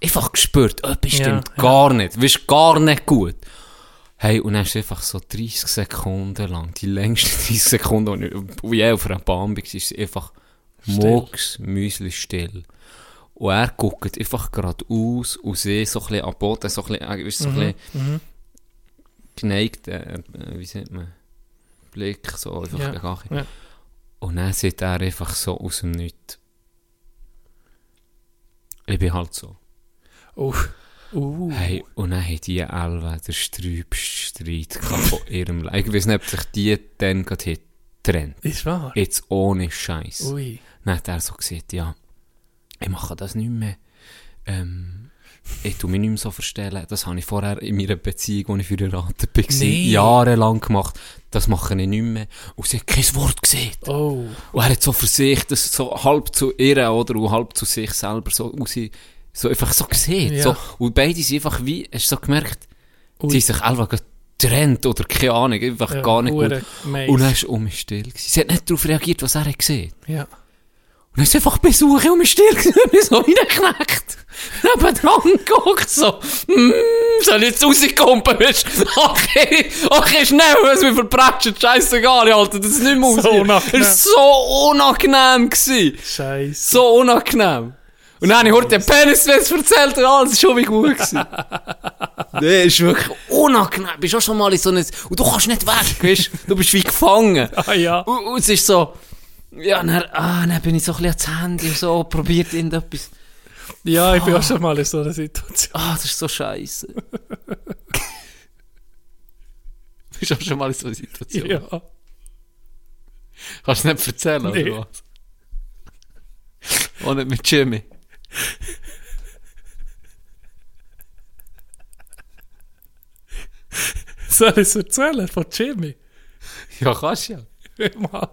Speaker 2: einfach gespürt, etwas
Speaker 1: Ja,
Speaker 2: stimmt
Speaker 1: ja.
Speaker 2: gar nicht. Weißt gar nicht gut. Hey, und dann ist einfach so 30 Sekunden lang, die längsten 30 Sekunden, wo ich je auf einer Bahn war, ist einfach mucks, müsli still. Und er guckt einfach geradeaus und sie so ein bisschen am Boden, so ein bisschen, äh, weißt, so ein bisschen
Speaker 1: Mhm.
Speaker 2: geneigt, äh, äh, wie sagt man, Blick, so einfach
Speaker 1: Ja,
Speaker 2: gegen
Speaker 1: ja.
Speaker 2: Und dann sieht er einfach so aus dem Nichts. Ich bin halt so.
Speaker 1: Uh. Uh.
Speaker 2: Hey, und dann haben die Elva den sträubsten Streit gehabt von ihrem Leben. Ich weiß nicht, ob sich die dann gerade getrennt.
Speaker 1: Ist wahr?
Speaker 2: Jetzt ohne Scheiß.
Speaker 1: Ui.
Speaker 2: Dann hat er so gesagt, ja, ich mache das nicht mehr. Ähm, ich tue mich nicht mehr so verstellen. Das habe ich vorher in meiner Beziehung, als ich verheiratet war,
Speaker 1: Nee.
Speaker 2: jahrelang gemacht. Das mache ich nicht mehr. Und sie hat kein Wort gesehen.
Speaker 1: Oh.
Speaker 2: Und er hat so für sich, das so halb zu ihr, oder, und halb zu sich selber, so, sie, so einfach so gesehen.
Speaker 1: Ja.
Speaker 2: So, und beide sind einfach wie, hast du so gemerkt,
Speaker 1: Ui.
Speaker 2: sie haben sich einfach getrennt, oder keine Ahnung, einfach
Speaker 1: Ja,
Speaker 2: gar nicht gut.
Speaker 1: mies.
Speaker 2: Und dann ist um mich still gewesen. Sie hat nicht darauf reagiert, was er hat gesehen.
Speaker 1: Ja.
Speaker 2: Und dann ist einfach besuchen und mich still gewesen, so reingeknackt. Neben dran geguckt, so, mm, soll ich jetzt rauskommen, weißt du? Okay, okay, schnell, was wir verbrechen, scheissegal, Alter, das ist nicht mehr
Speaker 1: So unangenehm.
Speaker 2: Das war so unangenehm gewesen.
Speaker 1: Scheiße.
Speaker 2: So unangenehm. Und dann habe ich heute den Peniswitz erzählt und alles ist schon wie gut gewesen. nee, ist wirklich unangenehm. Du bist auch schon mal in so einem, und du kannst nicht weg, weißt du? Du bist wie gefangen.
Speaker 1: Ah ja.
Speaker 2: Und, und es ist so, ja, dann, ah, dann bin ich so ein bisschen ans Handy und so, probiert irgendetwas.
Speaker 1: Ja, ich bin auch schon mal in so einer Situation.
Speaker 2: Ah, das ist so scheiße. bist du auch schon mal in so einer Situation?
Speaker 1: Ja.
Speaker 2: Kannst du nicht erzählen,
Speaker 1: Nee.
Speaker 2: oder was? Auch nicht mit Jimmy.
Speaker 1: Soll ich es erzählen von Jimmy?
Speaker 2: Ja, kannst ja.
Speaker 1: Mal.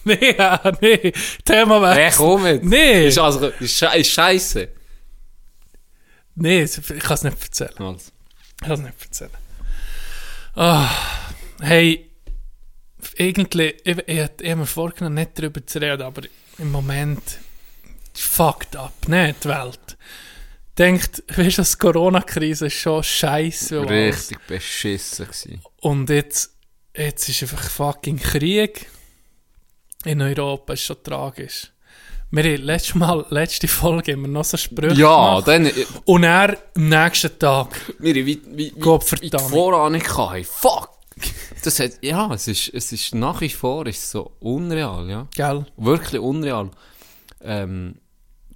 Speaker 1: Nee, ja, nee. Thema weg.
Speaker 2: Hey, komm mit.
Speaker 1: Nee.
Speaker 2: Ist, also, ist, sche ist scheiße.
Speaker 1: Nee, ich kann es nicht erzählen.
Speaker 2: Also.
Speaker 1: Ich kann es nicht erzählen. Ah, hey, irgendwie, ich, ich, ich habe mir vorgenommen, nicht darüber zu reden, aber im Moment fucked up, ne, die Welt. Denkt, weißt du, die Corona-Krise ist schon scheiße. und alles.
Speaker 2: Richtig beschissen gewesen.
Speaker 1: Und jetzt, jetzt ist einfach fucking Krieg in Europa, ist schon tragisch. Wir haben letztes Mal, letzte Folge, haben wir noch so Sprüche
Speaker 2: Ja,
Speaker 1: gemacht.
Speaker 2: dann,
Speaker 1: Und er am nächsten Tag,
Speaker 2: wir wie, wie, wie, wie die
Speaker 1: verdammt.
Speaker 2: Vorahnung hatten. Fuck! Das hat, ja, es ist, es ist nach wie vor ist so unreal, ja.
Speaker 1: gell?
Speaker 2: Wirklich unreal. Ähm,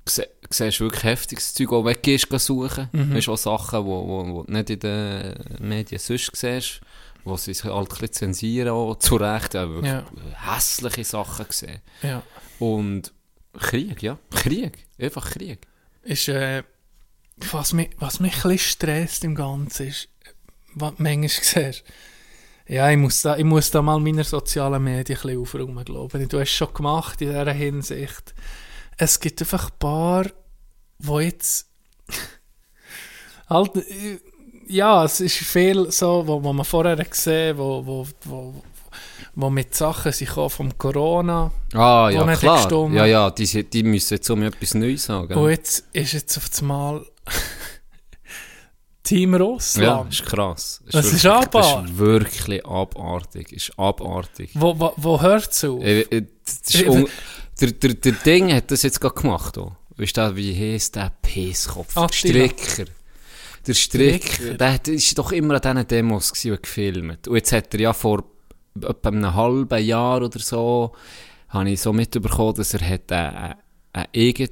Speaker 2: se- siehst wirklich heftiges Zeug, auch weggehst suchen.
Speaker 1: Mhm.
Speaker 2: Weißt du, auch Sachen, wo, wo, wo du nicht in den Medien sonst siehst, wo sie sich halt ein zensieren, auch zu Recht, wirklich
Speaker 1: Ja.
Speaker 2: hässliche Sachen gesehen.
Speaker 1: Ja.
Speaker 2: Und Krieg, ja, Krieg, einfach Krieg.
Speaker 1: ist, äh, was mich, was mich ein bisschen stresst im Ganzen ist, was du manchmal siehst, ja, ich muss da, ich muss da mal meine sozialen Medien ein bisschen aufräumen, glaube ich. Du hast es schon gemacht in dieser Hinsicht. Es gibt einfach ein paar, wo jetzt, halt, äh, ja, es ist viel so, wo, wo man vorher gesehen wo, wo, wo, wo mit Sachen sich gekommen vom Corona,
Speaker 2: Ah, ja, klar.
Speaker 1: gestummt.
Speaker 2: Ja, ja, die, die müssen jetzt um etwas Neues sagen.
Speaker 1: Und jetzt ist jetzt auf einmal Team
Speaker 2: Ja,
Speaker 1: Russland.
Speaker 2: ist krass.
Speaker 1: Das ist
Speaker 2: wirklich-
Speaker 1: abartig.
Speaker 2: Das ist wirklich abartig. Ist abartig.
Speaker 1: Wo, wo, wo hört es auf?
Speaker 2: Äh, äh, das ist un der, der, der Ding hat das jetzt gerade gemacht. Oh. Weißt du, wie heisst der Pisskopf? Stricker. Der Stricker.
Speaker 1: Stricker.
Speaker 2: Der ist doch immer an diesen Demos gewesen und gefilmt. Und jetzt hat er ja vor etwa einem halben Jahr oder so, habe ich so mitbekommen, dass er hat eine, eine eigene,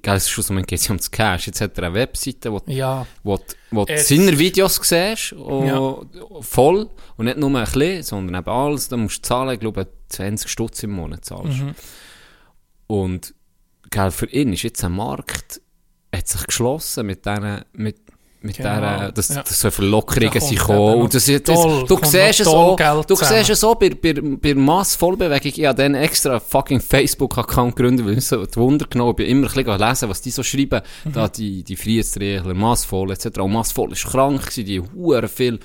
Speaker 2: gell, es ist schon so, man geht um das Cash, jetzt hat er eine Webseite, wo
Speaker 1: Ja,
Speaker 2: wo, wo du
Speaker 1: Es-
Speaker 2: seine Videos siehst, oh, voll, und nicht nur ein bisschen, sondern eben alles, da musst du zahlen, ich glaube, 20 Stutz im Monat zahlst.
Speaker 1: Mhm.
Speaker 2: Und, gell, für ihn ist jetzt ein Markt, hat sich geschlossen mit diesen, mit, mit
Speaker 1: Genau,
Speaker 2: dieser, dass,
Speaker 1: ja.
Speaker 2: dass so Verlockerungen sind gekommen. Und das, das,
Speaker 1: toll-
Speaker 2: du siehst es auch, du siehst es auch bei, bei, bei Massvollbewegung. Ich habe dann extra fucking Facebook-Account gegründet, weil ich so die Wunder genommen Ich bin immer ein bisschen lesen, was die so schreiben.
Speaker 1: Mhm.
Speaker 2: Da die, die Friedensregler, Massvoll etc. Und Massvoll ist krank gewesen, die huere viel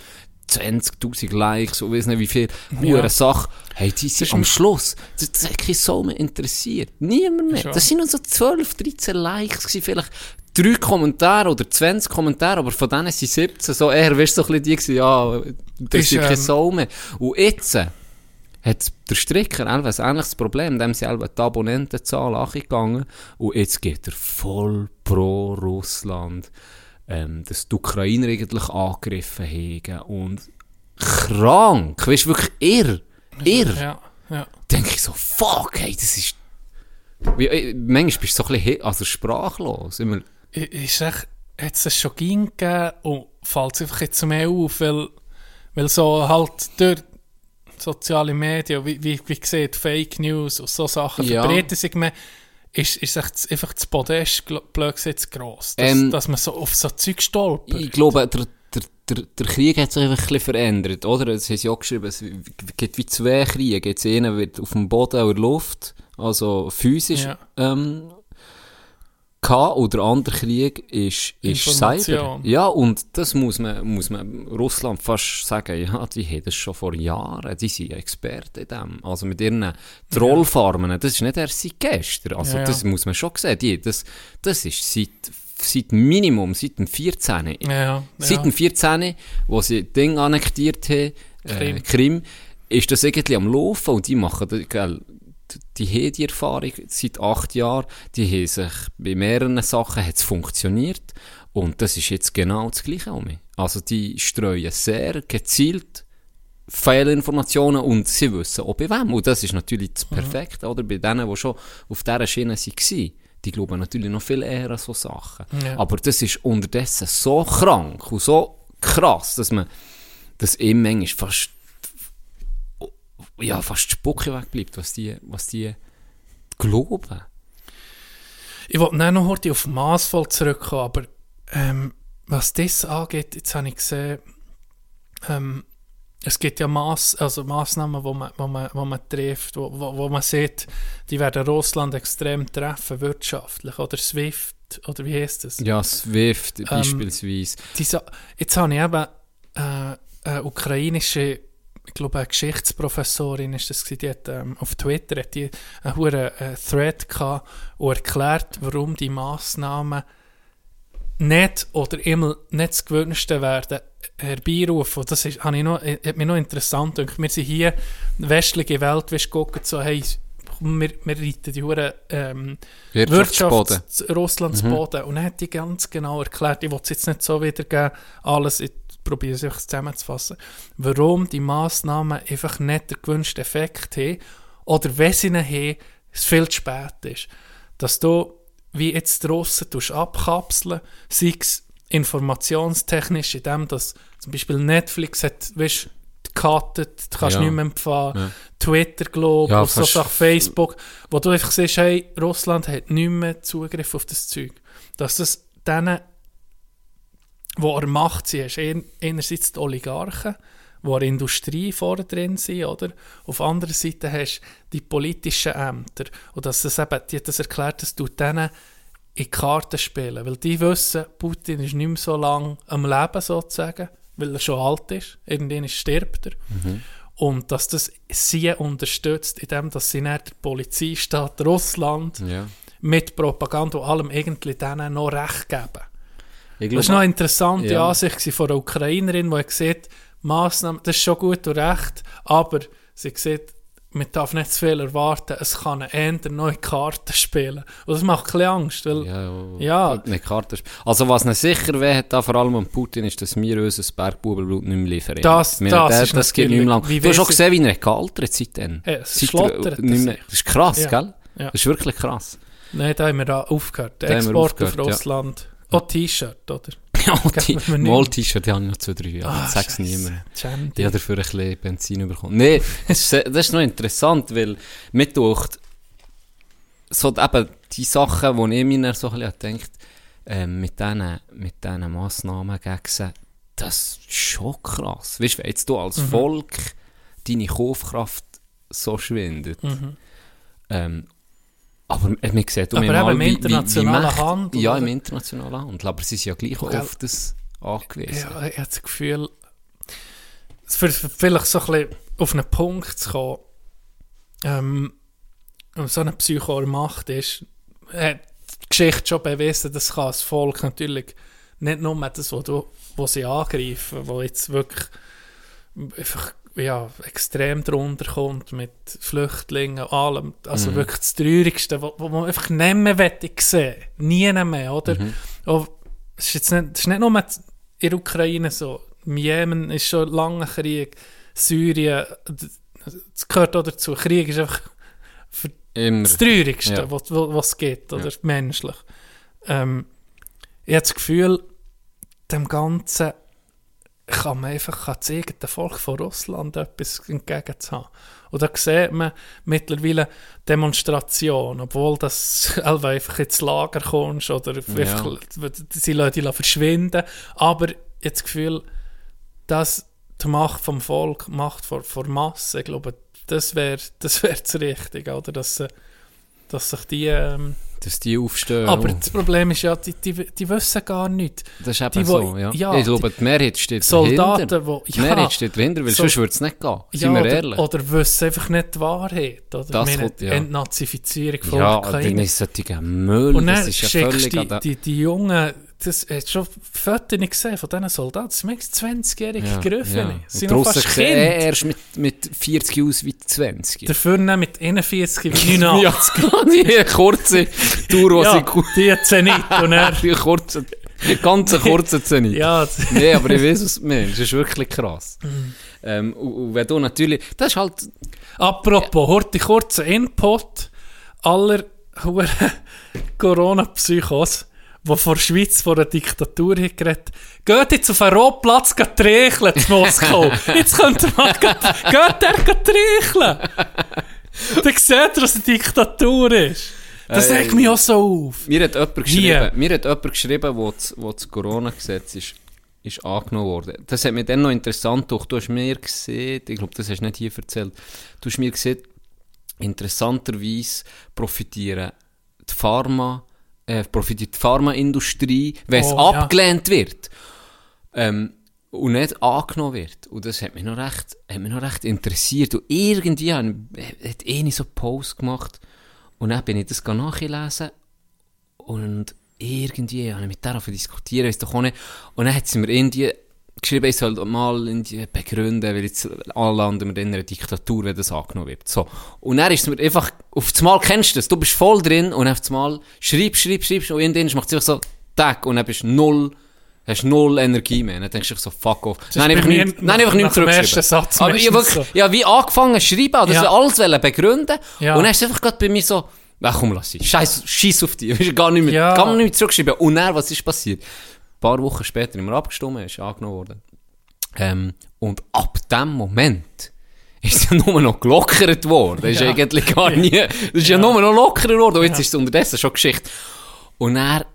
Speaker 2: 20.000 Likes und weiss nicht wie viel, hure
Speaker 1: Ja.
Speaker 2: Sache. Hey, die sind am Schluss, das, das hat kein Soul mehr interessiert. Niemand mehr. Das sind nur so 12, 13 Likes gewesen, vielleicht drei Kommentare oder 20 Kommentare, aber von denen sind 17 so eher, weißt du, so ein bisschen die ja, das
Speaker 1: Ist,
Speaker 2: ist kein
Speaker 1: ähm,
Speaker 2: Soul mehr. Und jetzt äh, hat der Stricker ein ähnliches Problem, dem sind die Abonnentenzahl angegangen und jetzt geht er voll pro Russland, ähm, dass die Ukrainer eigentlich angegriffen haben und krank, weißt du, wirklich irr, irr
Speaker 1: ja, ja.
Speaker 2: denke ich so, fuck, hey, das ist, Wie, äh, manchmal bist du so ein bisschen, also sprachlos. Immer,
Speaker 1: Ist echt, hat es schon ging gegeben und fällt es einfach jetzt mehr auf, weil, weil so halt durch soziale Medien, wie, wie, wie gesagt, Fake News und so Sachen
Speaker 2: Ja.
Speaker 1: verbreiten sich mehr, ist, ist echt einfach das Podest blöd gesagt zu gross, dass,
Speaker 2: Ähm,
Speaker 1: dass man so auf so Zeug stolpert.
Speaker 2: ich glaube, der, der, der, der Krieg hat sich einfach ein bisschen verändert, oder? Das haben sie auch geschrieben, es gibt wie zwei Kriege. Jetzt einer wird auf dem Boden oder Luft, also physisch,
Speaker 1: Ja.
Speaker 2: ähm, gehabt, und der andere Krieg ist, ist Cyber. Ja, und das muss man, muss man Russland fast sagen, ja, die haben das schon vor Jahren, die sind Experten in dem. Also mit ihren Trollfarmen, das ist nicht erst seit gestern, also
Speaker 1: Ja, ja.
Speaker 2: das muss man schon sehen, die, das, das ist seit, seit Minimum, seit dem 14.
Speaker 1: ja, ja.
Speaker 2: Seit dem 14., wo sie Ding annektiert haben, äh,
Speaker 1: Krim.
Speaker 2: Krim, ist das irgendwie am Laufen und die machen, das, gell, die haben die Erfahrung seit acht Jahren, die haben sich bei mehreren Sachen hat's funktioniert und das ist jetzt genau das Gleiche um mich. Also die streuen sehr gezielt Fehlinformationen und sie wissen auch bei wem. Und das ist natürlich das Perfekte, oder? Bei denen, die schon auf dieser Schiene waren, die glauben natürlich noch viel eher an so Sachen.
Speaker 1: Ja.
Speaker 2: Aber das ist unterdessen so krank und so krass, dass man, ihm manchmal fast, ja, fast die Spucke wegbleibt, was die, was die glauben.
Speaker 1: Ich wollte nicht noch heute auf maßvoll zurückkommen, aber ähm, was das angeht, jetzt habe ich gesehen, ähm, es gibt ja Maß, also Massnahmen, wo man, wo man, wo man trifft, wo, wo, wo man sieht, die werden Russland extrem treffen, wirtschaftlich, oder SWIFT, oder wie heißt das?
Speaker 2: Ja, Swift beispielsweise.
Speaker 1: Diese, jetzt habe ich eben äh, eine ukrainische, ich glaube, eine Geschichtsprofessorin ist das die hat ähm, auf Twitter hat die einen hohen äh, Thread gehabt und erklärt, warum die Massnahmen nicht oder immer nicht das Gewünschte werden herbeirufen. Und das ist, habe ich noch, äh, hat mich noch interessant gedacht. Wir sind hier, die westliche Welt, wie gucken, so, hey, wir, wir reiten die Hure, ähm,
Speaker 2: Wirtschaftsboden.
Speaker 1: Wirtschafts Russlands Boden. Und er hat die ganz genau erklärt, ich will es jetzt nicht so wiedergeben, alles, ich probiere es einfach zusammenzufassen, warum die Massnahmen einfach nicht den gewünschten Effekt haben oder wenn sie ihn haben, es viel zu spät ist. Dass du, wie jetzt die Russen abkapseln, sei es informationstechnisch, in dem, dass zum Beispiel Netflix hat, weißt, gecuttet, du kannst
Speaker 2: Ja.
Speaker 1: nicht mehr empfangen,
Speaker 2: Ja.
Speaker 1: Twitter, glaube
Speaker 2: Ja,
Speaker 1: so Sachen, Facebook, wo du einfach siehst, hey, Russland hat nicht mehr Zugriff auf das Zeug. Dass das denen, an der Macht sind, hast ein- einerseits die Oligarchen, die an der Industrie vorne drin sind, oder? Auf der anderen Seite hast du die politischen Ämter. Und dass das eben, die hat das erklärt, dass du denen in die Karten spielen. Weil die wissen, Putin ist nicht mehr so lange am Leben, sozusagen, weil er schon alt ist. Irgendwann stirbt er. Und dass das sie unterstützt, indem dass sie nicht der Polizeistaat Russland
Speaker 2: Ja.
Speaker 1: mit Propaganda und allem irgendwie denen noch Recht geben.
Speaker 2: Ich
Speaker 1: Das war noch eine interessante
Speaker 2: Ja.
Speaker 1: Ansicht von einer Ukrainerin, die gesagt Massnahmen, das ist schon gut und recht, aber sie sieht, man darf nicht zu viel erwarten, es kann ändern neue Karten spielen. Und das macht ein bisschen Angst, weil
Speaker 2: Ja,
Speaker 1: Ja.
Speaker 2: Eine Karte Also was nicht sicher da vor allem an Putin, ist, dass wir unser Bergbubelblut nicht mehr liefern.
Speaker 1: Das-
Speaker 2: meine,
Speaker 1: das
Speaker 2: der-
Speaker 1: ist
Speaker 2: das geht nicht mehr lang. Du hast schon gesehen, wie er gealtert seitdem.
Speaker 1: Ja, es
Speaker 2: Seit er-
Speaker 1: schlottert
Speaker 2: mehr-. Das ist krass,
Speaker 1: Ja.
Speaker 2: gell?
Speaker 1: Ja.
Speaker 2: Das ist wirklich krass.
Speaker 1: nein, da haben wir da aufgehört. Der
Speaker 2: wir
Speaker 1: Export auf
Speaker 2: aufgehört, ja.
Speaker 1: Auch T-Shirt, oder?
Speaker 2: Ja,
Speaker 1: nicht.
Speaker 2: Mal-T-Shirt, die habe ich noch zwei, drei Jahre.
Speaker 1: Ah,
Speaker 2: niemandem.
Speaker 1: Jamdi.
Speaker 2: Die hat dafür ein bisschen Benzin bekommen. Nee, das ist, das ist noch interessant, weil mir taucht so eben die Sachen, die ich mir so ein bisschen denkt, ähm, mit diesen mit Massnahmen gegen das ist schon krass. Weißt du, wenn jetzt du als
Speaker 1: Mhm.
Speaker 2: Volk deine Kaufkraft so schwindet,
Speaker 1: Mhm.
Speaker 2: ähm, aber äh, man sieht
Speaker 1: Aber
Speaker 2: mal,
Speaker 1: im
Speaker 2: wie- wie- wie
Speaker 1: internationalen Handel,
Speaker 2: Ja, im internationalen Handel. Aber sie sind ja gleich
Speaker 1: Gell.
Speaker 2: auf das angewiesen.
Speaker 1: Ja, ich habe das Gefühl, für, für vielleicht so ein bisschen auf einen Punkt zu kommen, ähm, so eine Psycho Macht ist, hat die Geschichte schon bewiesen, das kann das Volk natürlich nicht nur das, was du, was sie angreifen, wo jetzt wirklich einfach ja, extrem drunter kommt mit Flüchtlingen und allem. Also
Speaker 2: Mhm.
Speaker 1: wirklich das Traurigste, wo man einfach nicht mehr wette sehen. Nie mehr, oder?
Speaker 2: Mhm.
Speaker 1: Und es ist jetzt nicht, es ist nicht nur in der Ukraine so. Im Jemen ist schon lange Krieg. Syrien, das gehört auch dazu. Krieg ist einfach für
Speaker 2: Immer.
Speaker 1: das Traurigste,
Speaker 2: Ja.
Speaker 1: was was gibt, oder
Speaker 2: Ja.
Speaker 1: menschlich. Ähm, ich habe das Gefühl, dem Ganzen kann man einfach das eigene Volk von Russland etwas entgegen zu haben. Und da sieht man mittlerweile Demonstrationen, obwohl das also einfach ins Lager kommst oder einfach, sie lassen dich verschwinden. Aber jetzt das Gefühl, dass die Macht vom Volk, Macht vor, vor Masse, ich glaube, das wäre das, wär das Richtige, oder? Dass, sie- dass sich die... Ähm,
Speaker 2: Dass die aufstehen.
Speaker 1: aber
Speaker 2: oh.
Speaker 1: das Problem ist ja, die, die, die wissen gar nicht.
Speaker 2: Das ist eben
Speaker 1: die,
Speaker 2: so,
Speaker 1: wo-
Speaker 2: ja.
Speaker 1: ja,
Speaker 2: ich glaube, die Mehrheit steht
Speaker 1: Soldaten,
Speaker 2: dahinter.
Speaker 1: die...
Speaker 2: Die Mehrheit steht dahinter, weil
Speaker 1: So-
Speaker 2: sonst würde es nicht gehen.
Speaker 1: ja,
Speaker 2: wir
Speaker 1: oder,
Speaker 2: ehrlich?
Speaker 1: oder wissen einfach nicht die Wahrheit. Oder?
Speaker 2: Das
Speaker 1: Meine
Speaker 2: kommt- ja.
Speaker 1: Entnazifizierung von
Speaker 2: ja, dann ist solcher Müll,
Speaker 1: Und
Speaker 2: das
Speaker 1: dann
Speaker 2: ist ja
Speaker 1: schickst die, die, die Jungen, das hast du schon Fotos nicht gesehen von diesen Soldaten, das sind manchmal 20-jährige
Speaker 2: ja,
Speaker 1: Griffene.
Speaker 2: ja.
Speaker 1: Sind
Speaker 2: die
Speaker 1: noch fast
Speaker 2: sehen
Speaker 1: Kind.
Speaker 2: eh erst mit, mit 40 aus wie 20.
Speaker 1: Dafür dann mit 41 wie 89.
Speaker 2: Ja, die kurze Tour,
Speaker 1: Ja,
Speaker 2: die sie
Speaker 1: die Zenit. Und er,
Speaker 2: die kurze, ganz kurze Zenit.
Speaker 1: ja,
Speaker 2: Nee, aber ich weiß, du meinst. Das ist wirklich krass.
Speaker 1: Mhm.
Speaker 2: ähm, und, und wenn du natürlich... Das ist halt...
Speaker 1: Apropos, heute kurzer Input aller Corona-Psychos, die vor der Schweiz vor einer Diktatur haben geredet Geht jetzt auf einen Rohplatz trächeln in Moskau. Jetzt könnt ihr mal geht der trächeln. Dann seht ihr, dass eine Diktatur ist. Das
Speaker 2: Äh,
Speaker 1: regt mich auch so auf.
Speaker 2: Mir hat jemand geschrieben,
Speaker 1: Hier.
Speaker 2: mir hat jemand geschrieben wo das, wo das Corona-Gesetz ist, ist angenommen worden. Das hat mich dann noch interessant durch. Du hast mir gesehen, ich glaube, das hast du nicht hier erzählt, du hast mir gesehen, interessanterweise profitieren die Pharma, äh, profitiert die Pharmaindustrie, wenn es
Speaker 1: Oh, ja.
Speaker 2: abgelehnt wird. Ähm, und nicht angenommen wird. Und das hat mich noch recht, hat mich noch recht interessiert. Und irgendwie habe ich- hat eine so einen Post gemacht. Und dann bin ich das nachgelesen. Und irgendwie habe ich mit zu diskutieren, auch nicht. Und dann hat sie mir irgendwie geschrieben, ich soll mal begründen, weil jetzt alle landen wir in einer Diktatur, wenn das angenommen wird. So. Und dann ist es mir einfach, auf das Mal kennst du das, du bist voll drin und auf das Mal schreibst, schreibst, schreibst und irgendwann macht es einfach so, Tag, und dann bist du null, hast null Energie mehr. Dann denkst du so, fuck off.
Speaker 1: ist
Speaker 2: Nein, einfach
Speaker 1: mir
Speaker 2: nicht, nein, einfach nicht zurückgeschrieben.
Speaker 1: Satz
Speaker 2: Aber ich wirklich, ja, wie angefangen schreiben, oder
Speaker 1: Ja.
Speaker 2: so alles wollen begründen.
Speaker 1: Ja.
Speaker 2: Und dann ist es einfach gerade bei mir so, ach komm, lass sie. Scheiß, scheiß auf die. Ich gar nicht mehr,
Speaker 1: Ja.
Speaker 2: gar nicht mehr zurückschreiben. Und dann, was ist passiert? Ein paar Wochen später wir abgestimmt, ist angenommen worden. Ähm, und ab dem Moment ist ja nur noch gelockert worden. Das ist
Speaker 1: Ja.
Speaker 2: eigentlich gar nie, das ist ja, nur noch lockerer geworden. Und jetzt ist es unterdessen schon Geschichte. Und er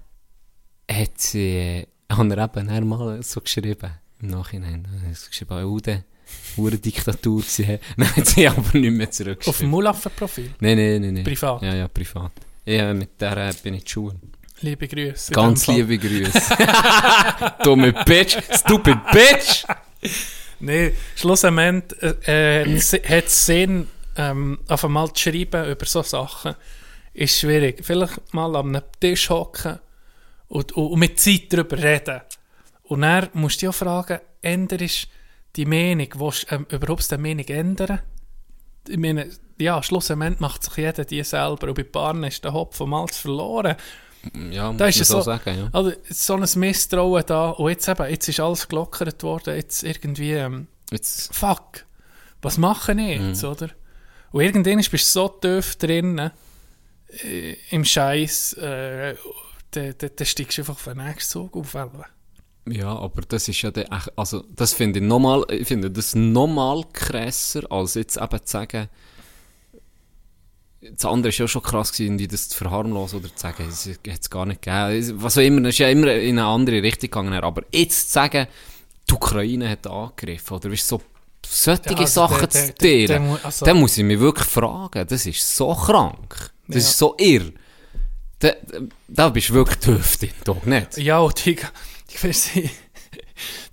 Speaker 2: hat sie, hat er eben dann mal so geschrieben, im Nachhinein, er hat geschrieben, Ude, hure Diktatur gewesen. Dann hat sie aber nicht mehr
Speaker 1: Auf dem
Speaker 2: zurückgeschrieben.
Speaker 1: Mulaffen-Profil.
Speaker 2: Nein, nein, nein, nein.
Speaker 1: Privat?
Speaker 2: Ja, ja, privat. Ja, mit der äh, bin ich in die Schule.
Speaker 1: Liebe Grüße.
Speaker 2: Ganz liebe Grüße. Dumme Bitch, stupid Bitch.
Speaker 1: Nee, schlussendlich äh, äh, hat es Sinn, ähm, auf einmal zu schreiben über so Sachen, ist schwierig. Vielleicht mal an einem Tisch hocken und, und, und mit Zeit darüber reden. Und dann musst du dich auch fragen, änderst die Meinung, willst du ähm, überhaupt die Meinung ändern? Ich meine, ja, schlussendlich macht sich jeder die selber. Und bei Paaren ist der Hopf vom Malz verloren.
Speaker 2: Ja, muss
Speaker 1: Da ist es
Speaker 2: so sagen, ja.
Speaker 1: also so ein Misstrauen da. Und jetzt eben, jetzt ist alles gelockert worden. Jetzt irgendwie, ähm,
Speaker 2: Jetzt,
Speaker 1: fuck, was mache ich jetzt, oder? Und irgendwann bist du so tief drin, äh, im Scheiß, äh, dann da, da steigst du einfach auf den nächsten Zug auf.
Speaker 2: Ja, aber das ist ja der, also, das finde ich nochmal, ich finde das nochmal krasser, als jetzt eben zu sagen, das andere ist ja schon krass gewesen, die das zu verharmlosen oder zu sagen, es hat es gar nicht gegeben. Was auch immer, das ist ja immer in eine andere Richtung gegangen. Aber jetzt zu sagen, die Ukraine hat angegriffen, oder weißt, so solche
Speaker 1: Ja, also
Speaker 2: Sachen
Speaker 1: der-
Speaker 2: zu teilen,
Speaker 1: also-
Speaker 2: dann muss ich mich wirklich fragen, das ist so krank, das
Speaker 1: Ja.
Speaker 2: ist so irr. Da, da bist du wirklich drin, doch nicht?
Speaker 1: Ja, und die, nicht,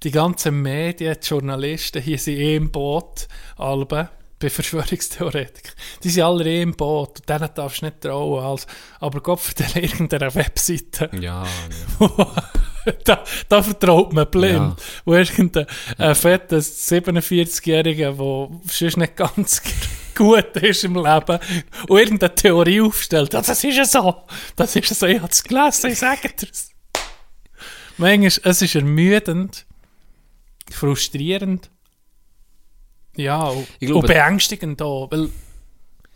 Speaker 1: die ganzen Medien, die Journalisten, hier sind eh im Boot, Alben, bei Verschwörungstheoretikern. Die sind alle eh im Boot, und denen darfst du nicht trauen. Also, aber Gott für irgendeiner Webseite.
Speaker 2: Ja,
Speaker 1: da, da vertraut man blind.
Speaker 2: Ja.
Speaker 1: Wo irgendein äh, fetter 47-Jähriger, der sonst nicht ganz gut ist im Leben, und irgendeine Theorie aufstellt. Ja, das ist ja so. Das ist ja so. Ich habe es gelesen, ich sage dir's. Manchmal, es ist ermüdend, frustrierend, ja, und,
Speaker 2: glaube-
Speaker 1: und beängstigend auch, weil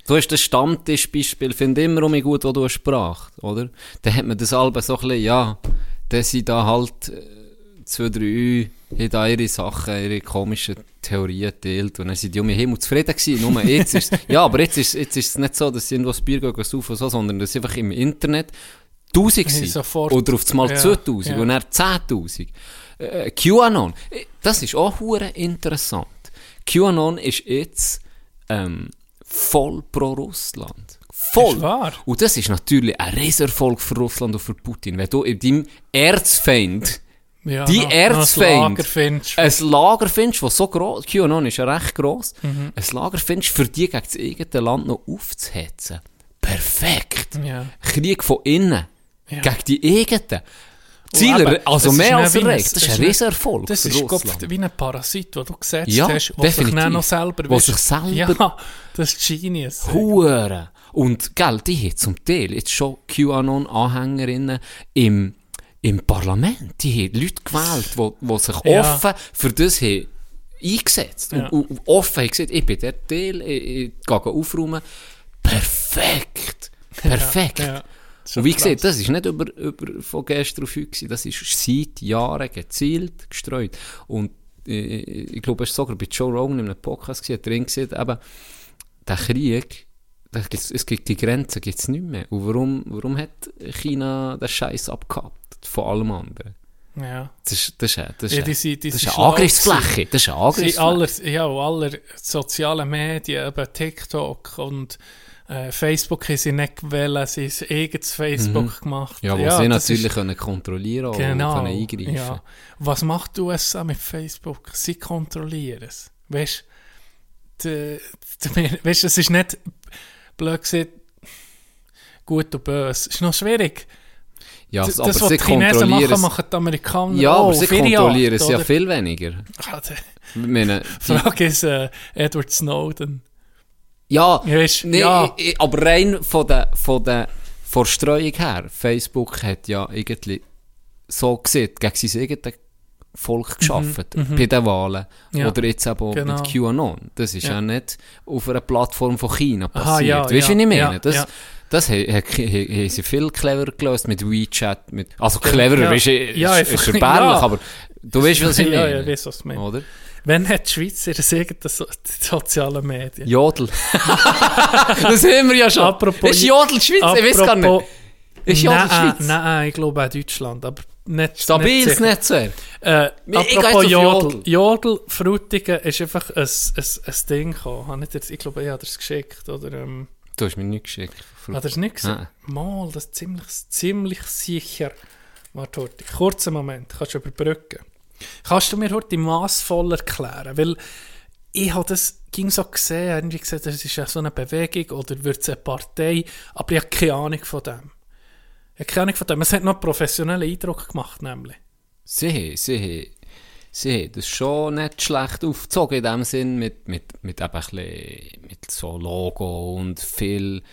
Speaker 2: Du hast das Stammtischbeispiel, finde ich immer um gut, wo du hast gebracht, oder? Dann hat man das Alben so ein bisschen, ja, dann sind da halt äh, zwei, drei, haben da ihre Sachen, ihre komischen Theorien geteilt und dann sind die um mich Himmel zufrieden gewesen. Nur jetzt ist ja, aber jetzt ist, jetzt ist es nicht so, dass sie irgendwo das Bier gehen, saufen und so, sondern das ist einfach im Internet 1000
Speaker 1: Hey,
Speaker 2: gewesen.
Speaker 1: sofort.
Speaker 2: Oder auf einmal
Speaker 1: Ja,
Speaker 2: 2000
Speaker 1: ja.
Speaker 2: und dann 10.000. Äh, QAnon, äh, das ist auch hure interessant. QAnon ist jetzt ähm, voll pro Russland. Voll.
Speaker 1: Wahr.
Speaker 2: Und das ist natürlich ein Riesenerfolg für Russland und für Putin. Wenn du in deinem Erzfeind
Speaker 1: Ja,
Speaker 2: die Erzfeind ein Lager findest, das so groß, QAnon ist ja recht gross,
Speaker 1: Mhm.
Speaker 2: ein Lager findest, für die gegen das eigene Land noch aufzuhetzen. Perfekt.
Speaker 1: Ja.
Speaker 2: Krieg von innen.
Speaker 1: Ja.
Speaker 2: Gegen die eigenen. Ziele, also
Speaker 1: das ist
Speaker 2: mehr als erreicht. Das ist ein Riesenerfolg
Speaker 1: Das ist. Gott, wie ein Parasit, den du gesetzt
Speaker 2: Ja,
Speaker 1: hast, der sich dann noch selber... Weißt-
Speaker 2: sich selber-
Speaker 1: Ja, das ist Genius.
Speaker 2: Hure. Und, gell, die haben zum Teil jetzt schon QAnon-Anhängerinnen im, im Parlament. Die haben Leute gewählt, die, sich
Speaker 1: Ja.
Speaker 2: offen für das haben eingesetzt.
Speaker 1: Ja.
Speaker 2: Und, und offen haben gesagt, ich bin der Teil, ich, ich gehe aufräumen. Perfekt. Perfekt.
Speaker 1: Ja,
Speaker 2: Und wie
Speaker 1: ist
Speaker 2: gesagt, das ist nicht über, über von gestern auf heute. Das ist seit Jahren gezielt gestreut. Und äh, ich glaube, es war sogar bei Joe Rogan in einem Podcast gewesen, hat drin gesehen, eben, der Krieg, gibt's, es gibt die Grenzen gibt's nicht mehr. Und warum, warum hat China den Scheiß abgehabt von allem anderen?
Speaker 1: Ja.
Speaker 2: Das ist, das ist, das ist,
Speaker 1: Ja, die sind- die
Speaker 2: das ist eine Angriffsfläche. Das ist eine Angriffsfläche.
Speaker 1: aller, ja, und aller sozialen Medien, eben TikTok und äh, Facebook haben sie nicht gewählt, sie haben eigenes Facebook gemacht.
Speaker 2: Mhm. Ja, wo sie
Speaker 1: das
Speaker 2: natürlich
Speaker 1: ist-
Speaker 2: können kontrollieren und
Speaker 1: genau,
Speaker 2: können eingreifen.
Speaker 1: ja. Was macht die USA mit Facebook? Sie kontrollieren es. Weißt du, es ist nicht, blöd gesagt, gut und böse. Es ist noch schwierig.
Speaker 2: Ja,
Speaker 1: das,
Speaker 2: aber
Speaker 1: das, was
Speaker 2: sie
Speaker 1: die Chinesen
Speaker 2: kontrollieren
Speaker 1: machen, machen die Amerikaner
Speaker 2: Ja, aber sie
Speaker 1: auf ihre
Speaker 2: kontrollieren es ja viel weniger.
Speaker 1: Ah,
Speaker 2: Ich meine, die,
Speaker 1: Frage ist äh, Edward Snowden.
Speaker 2: Ja,
Speaker 1: Ja, weisst,
Speaker 2: nee,
Speaker 1: ja.
Speaker 2: i- i- aber rein von der, von der Verstreuung her, Facebook hat ja irgendwie so gesehen, gegen sein eigenes Volk geschafft, bei den Wahlen.
Speaker 1: Mhm, Ja,
Speaker 2: Oder jetzt eben auch
Speaker 1: genau.
Speaker 2: mit QAnon. Das ist ja.
Speaker 1: Ja.
Speaker 2: nicht auf einer Plattform von China passiert.
Speaker 1: Aha, ja,
Speaker 2: weißt du,
Speaker 1: ja,
Speaker 2: wie ich meine?
Speaker 1: ja,
Speaker 2: das
Speaker 1: ja.
Speaker 2: das ha- ha- ha- haben sie viel cleverer gelöst mit WeChat. Mit, also cleverer,
Speaker 1: Ja.
Speaker 2: weißt du, ist,
Speaker 1: Ja,
Speaker 2: ist erbärmlich,
Speaker 1: ja.
Speaker 2: aber du weißt, was ich
Speaker 1: ja,
Speaker 2: meine.
Speaker 1: ja, ich weiß, was du meinst.
Speaker 2: Oder?
Speaker 1: Wenn hat die Schweiz ihr eigenes so sozialen Medien?
Speaker 2: Jodel. das haben wir ja schon.
Speaker 1: Apropos-
Speaker 2: ist Jodel Schweiz? Ich weiß gar nicht. Ist Jodel
Speaker 1: nein,
Speaker 2: Schweiz?
Speaker 1: Nein, ich glaube auch Deutschland, aber nicht
Speaker 2: Stabiles
Speaker 1: nicht.
Speaker 2: Netzwerk.
Speaker 1: Äh,
Speaker 2: Ich
Speaker 1: apropos Jodel.
Speaker 2: Jodel.
Speaker 1: Jodel, Frutigen ist einfach ein, ein, ein Ding gekommen. Ich, ich glaube, ich habe es geschickt. Oder, ähm,
Speaker 2: Du hast mir nicht geschickt.
Speaker 1: hat er es nicht gesehen?
Speaker 2: Nein.
Speaker 1: Mal, das ist ziemlich, ziemlich sicher. Warte. Kurzen Moment, kannst du überbrücken. Kannst du mir heute massvoll erklären? Weil ich habe das ging so gesehen, irgendwie gesehen, das ist ja so eine Bewegung oder wird es eine Partei, aber ich habe keine Ahnung von dem. Ich habe keine Ahnung von dem. Es hat noch einen professionellen Eindruck gemacht, nämlich.
Speaker 2: Sie, sie, sie haben das schon nicht schlecht aufgezogen in dem Sinn mit, mit, mit, ein bisschen, mit so Logo und viel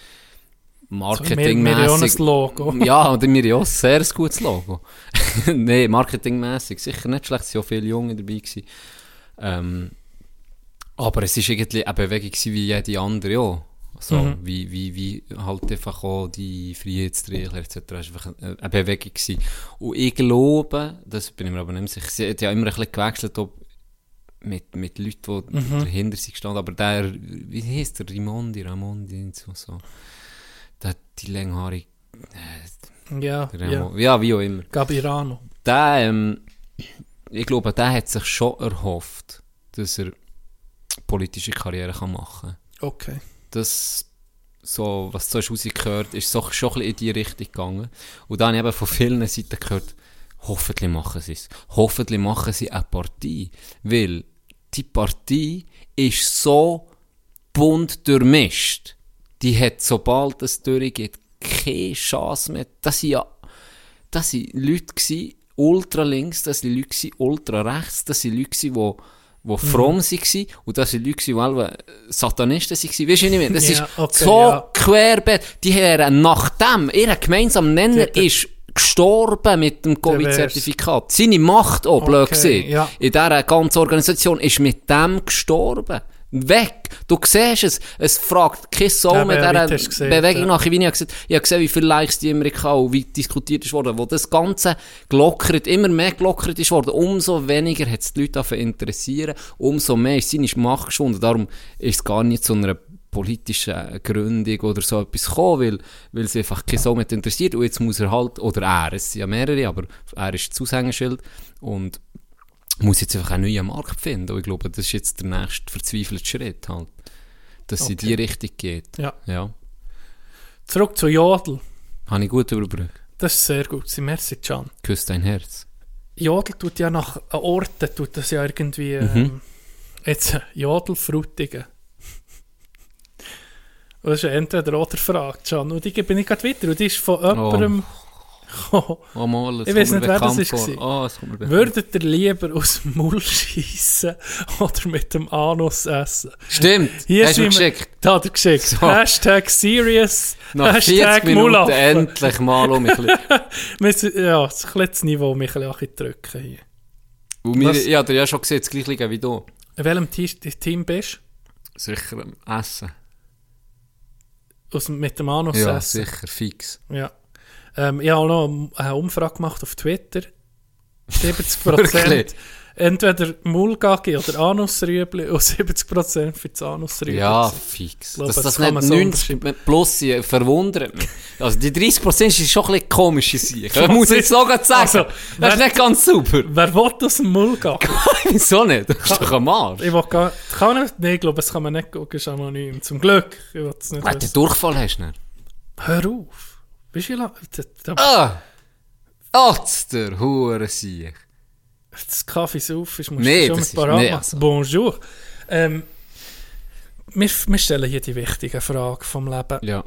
Speaker 1: Marketingmäßig. Logo.
Speaker 2: Ja, und mir ja auch ein sehr gutes Logo. Nein, marketingmäßig sicher nicht schlecht, es waren ja viele Junge dabei. Gewesen. Ähm, aber es war irgendwie eine Bewegung wie jede andere auch. So,
Speaker 1: Mhm.
Speaker 2: wie, wie, wie halt einfach auch die Freiheitsträger etc. Es war einfach eine Bewegung. Gewesen. Und ich glaube, das bin ich mir aber nicht sicher, sie hat ja immer ein bisschen gewechselt, ob mit, mit Leuten, die
Speaker 1: Mhm.
Speaker 2: dahinter sind gestanden, aber der, wie heisst der, Rimondi, Ramondi und so, so. Der die länghaarige,
Speaker 1: Ja,
Speaker 2: der
Speaker 1: ja.
Speaker 2: Ramo- ja, wie auch immer.
Speaker 1: Gabirano.
Speaker 2: Der, ähm, ich glaube, der hat sich schon erhofft, dass er politische Karriere kann machen kann.
Speaker 1: Okay.
Speaker 2: Das, so, was hast rausgehört, ist so, schon ein bisschen in die Richtung gegangen. Und dann habe ich eben von vielen Seiten gehört, hoffentlich machen sie es. Hoffentlich machen sie eine Partie. Weil die Partie ist so bunt durchmischt. Die hat, sobald es durchgeht, keine Chance mehr. Das sind ja, das sind Leute gsi, ultra links, das sind Leute gsi, ultra rechts, das sind Leute gsi, wo wo fromm waren und das sind Leute, die alle Satanisten waren. Weißt du, was ich meine? Das
Speaker 1: Ja,
Speaker 2: ist
Speaker 1: okay,
Speaker 2: so
Speaker 1: ja.
Speaker 2: querbeet. Die haben nachdem, ihr gemeinsamer Nenner
Speaker 1: Die- die-
Speaker 2: ist gestorben mit dem Covid-Zertifikat. Seine Macht auch, blöd
Speaker 1: Okay, ja.
Speaker 2: In dieser ganzen Organisation ist mit dem gestorben. Weg! Du siehst es. Es fragt kein Soul
Speaker 1: Ja,
Speaker 2: mit dieser
Speaker 1: gesehen,
Speaker 2: Bewegung
Speaker 1: ja.
Speaker 2: nach. Ich habe gesehen, ich habe gesehen, wie viele Likes die hatten und wie diskutiert ist worden. Wo das Ganze gelockert, immer mehr gelockert ist worden, umso weniger hat es die Leute davon interessieren, umso mehr ist seine Macht geschwunden. Darum ist es gar nicht zu einer politischen Gründung oder so etwas gekommen, weil, weil es einfach kein Soul mehr interessiert. Und jetzt muss er halt, oder er, es sind ja mehrere, aber er ist das Aushängeschild und muss jetzt einfach einen neuen Markt finden. Und ich glaube, das ist jetzt der nächste verzweifelte Schritt halt. Dass sie in die Richtung geht.
Speaker 1: Ja.
Speaker 2: Ja.
Speaker 1: Zurück zu Jodel.
Speaker 2: Habe ich gut überbrückt.
Speaker 1: Das ist sehr gut. Sie merci, Can.
Speaker 2: Küss dein Herz.
Speaker 1: Jodel tut ja nach Orten, tut das ja irgendwie, ähm, jetzt äh, Jodel Frutigen. Und das ist entweder oder Frage, Can. Und die bin ich gerade weiter. Und die ist von jemandem gekommen.
Speaker 2: Oh mal,
Speaker 1: Ich
Speaker 2: mir
Speaker 1: nicht, wer das ist.
Speaker 2: Oh, es kommt mir.
Speaker 1: Würdet ihr lieber aus dem Maul schiessen oder mit dem Anus essen?
Speaker 2: Stimmt,
Speaker 1: Hier
Speaker 2: hast du
Speaker 1: wir-
Speaker 2: geschickt.
Speaker 1: Da hat er geschickt.
Speaker 2: So.
Speaker 1: Hashtag serious.
Speaker 2: Nach 40
Speaker 1: Hashtag
Speaker 2: Minuten
Speaker 1: Mulaffen.
Speaker 2: endlich mal um mich. ein bisschen-
Speaker 1: Wir Ja, das ein bisschen das Niveau, mich ein bisschen drücken hier.
Speaker 2: Und
Speaker 1: Was?
Speaker 2: ich habe dir ja schon gesehen, das gleiche wie du.
Speaker 1: In welchem Te Team bist
Speaker 2: Sicher ähm, essen.
Speaker 1: du? Aus, mit dem Anus
Speaker 2: Ja,
Speaker 1: essen?
Speaker 2: sicher, fix.
Speaker 1: Ja. Ähm, ich habe noch eine Umfrage gemacht auf Twitter. 70%
Speaker 2: Wirklich?
Speaker 1: entweder Mulgagi oder Anusrüebli und 70% für das Anusrüebli.
Speaker 2: Ja, fix.
Speaker 1: glaube,
Speaker 2: Dass
Speaker 1: das
Speaker 2: das nicht
Speaker 1: man so
Speaker 2: 90 plus verwundert mich. Also die 30% ist schon ein bisschen komische Sache. Ich muss jetzt noch sagen.
Speaker 1: Also,
Speaker 2: das ist nicht ganz super.
Speaker 1: Wer will dem Mulgagi?
Speaker 2: Wieso nicht? Das ist doch ein Marsch.
Speaker 1: ich will gar kann nicht, nee, ich glaube, das kann man nicht gucken, ist anonym. Zum Glück. Ich will es nicht
Speaker 2: Wenn du. Durchfall hast, nicht?
Speaker 1: Hör auf. Bist du lang? Da, da,
Speaker 2: Ah! Atz, der Hurensiech.
Speaker 1: das Kaffee auf ist, musst
Speaker 2: Nee,
Speaker 1: du schon mit parat
Speaker 2: nee, also.
Speaker 1: Bonjour. Ähm, wir, wir stellen hier die wichtige Frage vom Leben.
Speaker 2: Ja,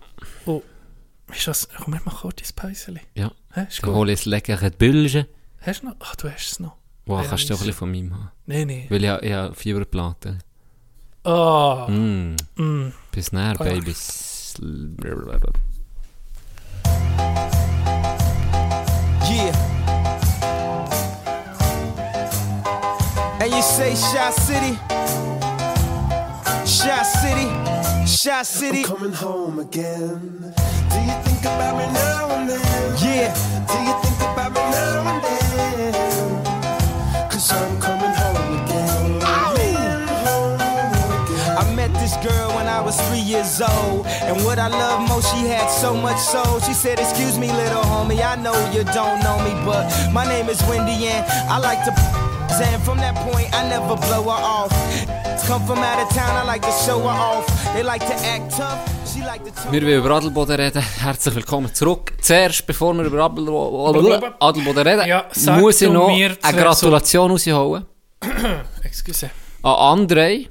Speaker 1: Ist das, komm, wir machen kurz dein Päuschen.
Speaker 2: ja.
Speaker 1: Hä, ist
Speaker 2: Ich
Speaker 1: gut.
Speaker 2: hole jetzt leckere Bülge.
Speaker 1: Hast du noch? Ach, du hast es noch.
Speaker 2: Wow,
Speaker 1: Ja,
Speaker 2: kannst du auch ein bisschen von meinem haben.
Speaker 1: Nein, nein.
Speaker 2: Weil ich, ich habe Fieberplatte.
Speaker 1: Ah,
Speaker 2: Mm.
Speaker 1: mm.
Speaker 2: Bis näher,
Speaker 1: Ah, ja.
Speaker 2: Babys.
Speaker 3: Yeah. Say Shot City? Shot City? Shot City?
Speaker 4: coming home again. Do you think about me now and then?
Speaker 3: Yeah.
Speaker 4: Do you think about me now and then? Cause I'm coming home again. Coming home again.
Speaker 3: I met this girl when I was three years old. And what I love most, she had so much soul. She said, Excuse me, little homie, I know you don't know me, but my name is Wendy and I like to. And from that point, I never blow her off. Come from out of town, I like to show her off. They like to act tough.
Speaker 2: Wir wollen über Adelboden reden. Herzlich willkommen zurück. Zuerst, bevor wir über Adelboden, Adelboden reden,
Speaker 1: Ja,
Speaker 2: muss ich noch eine Gratulation rausholen
Speaker 1: Excuse.
Speaker 2: an Andrei,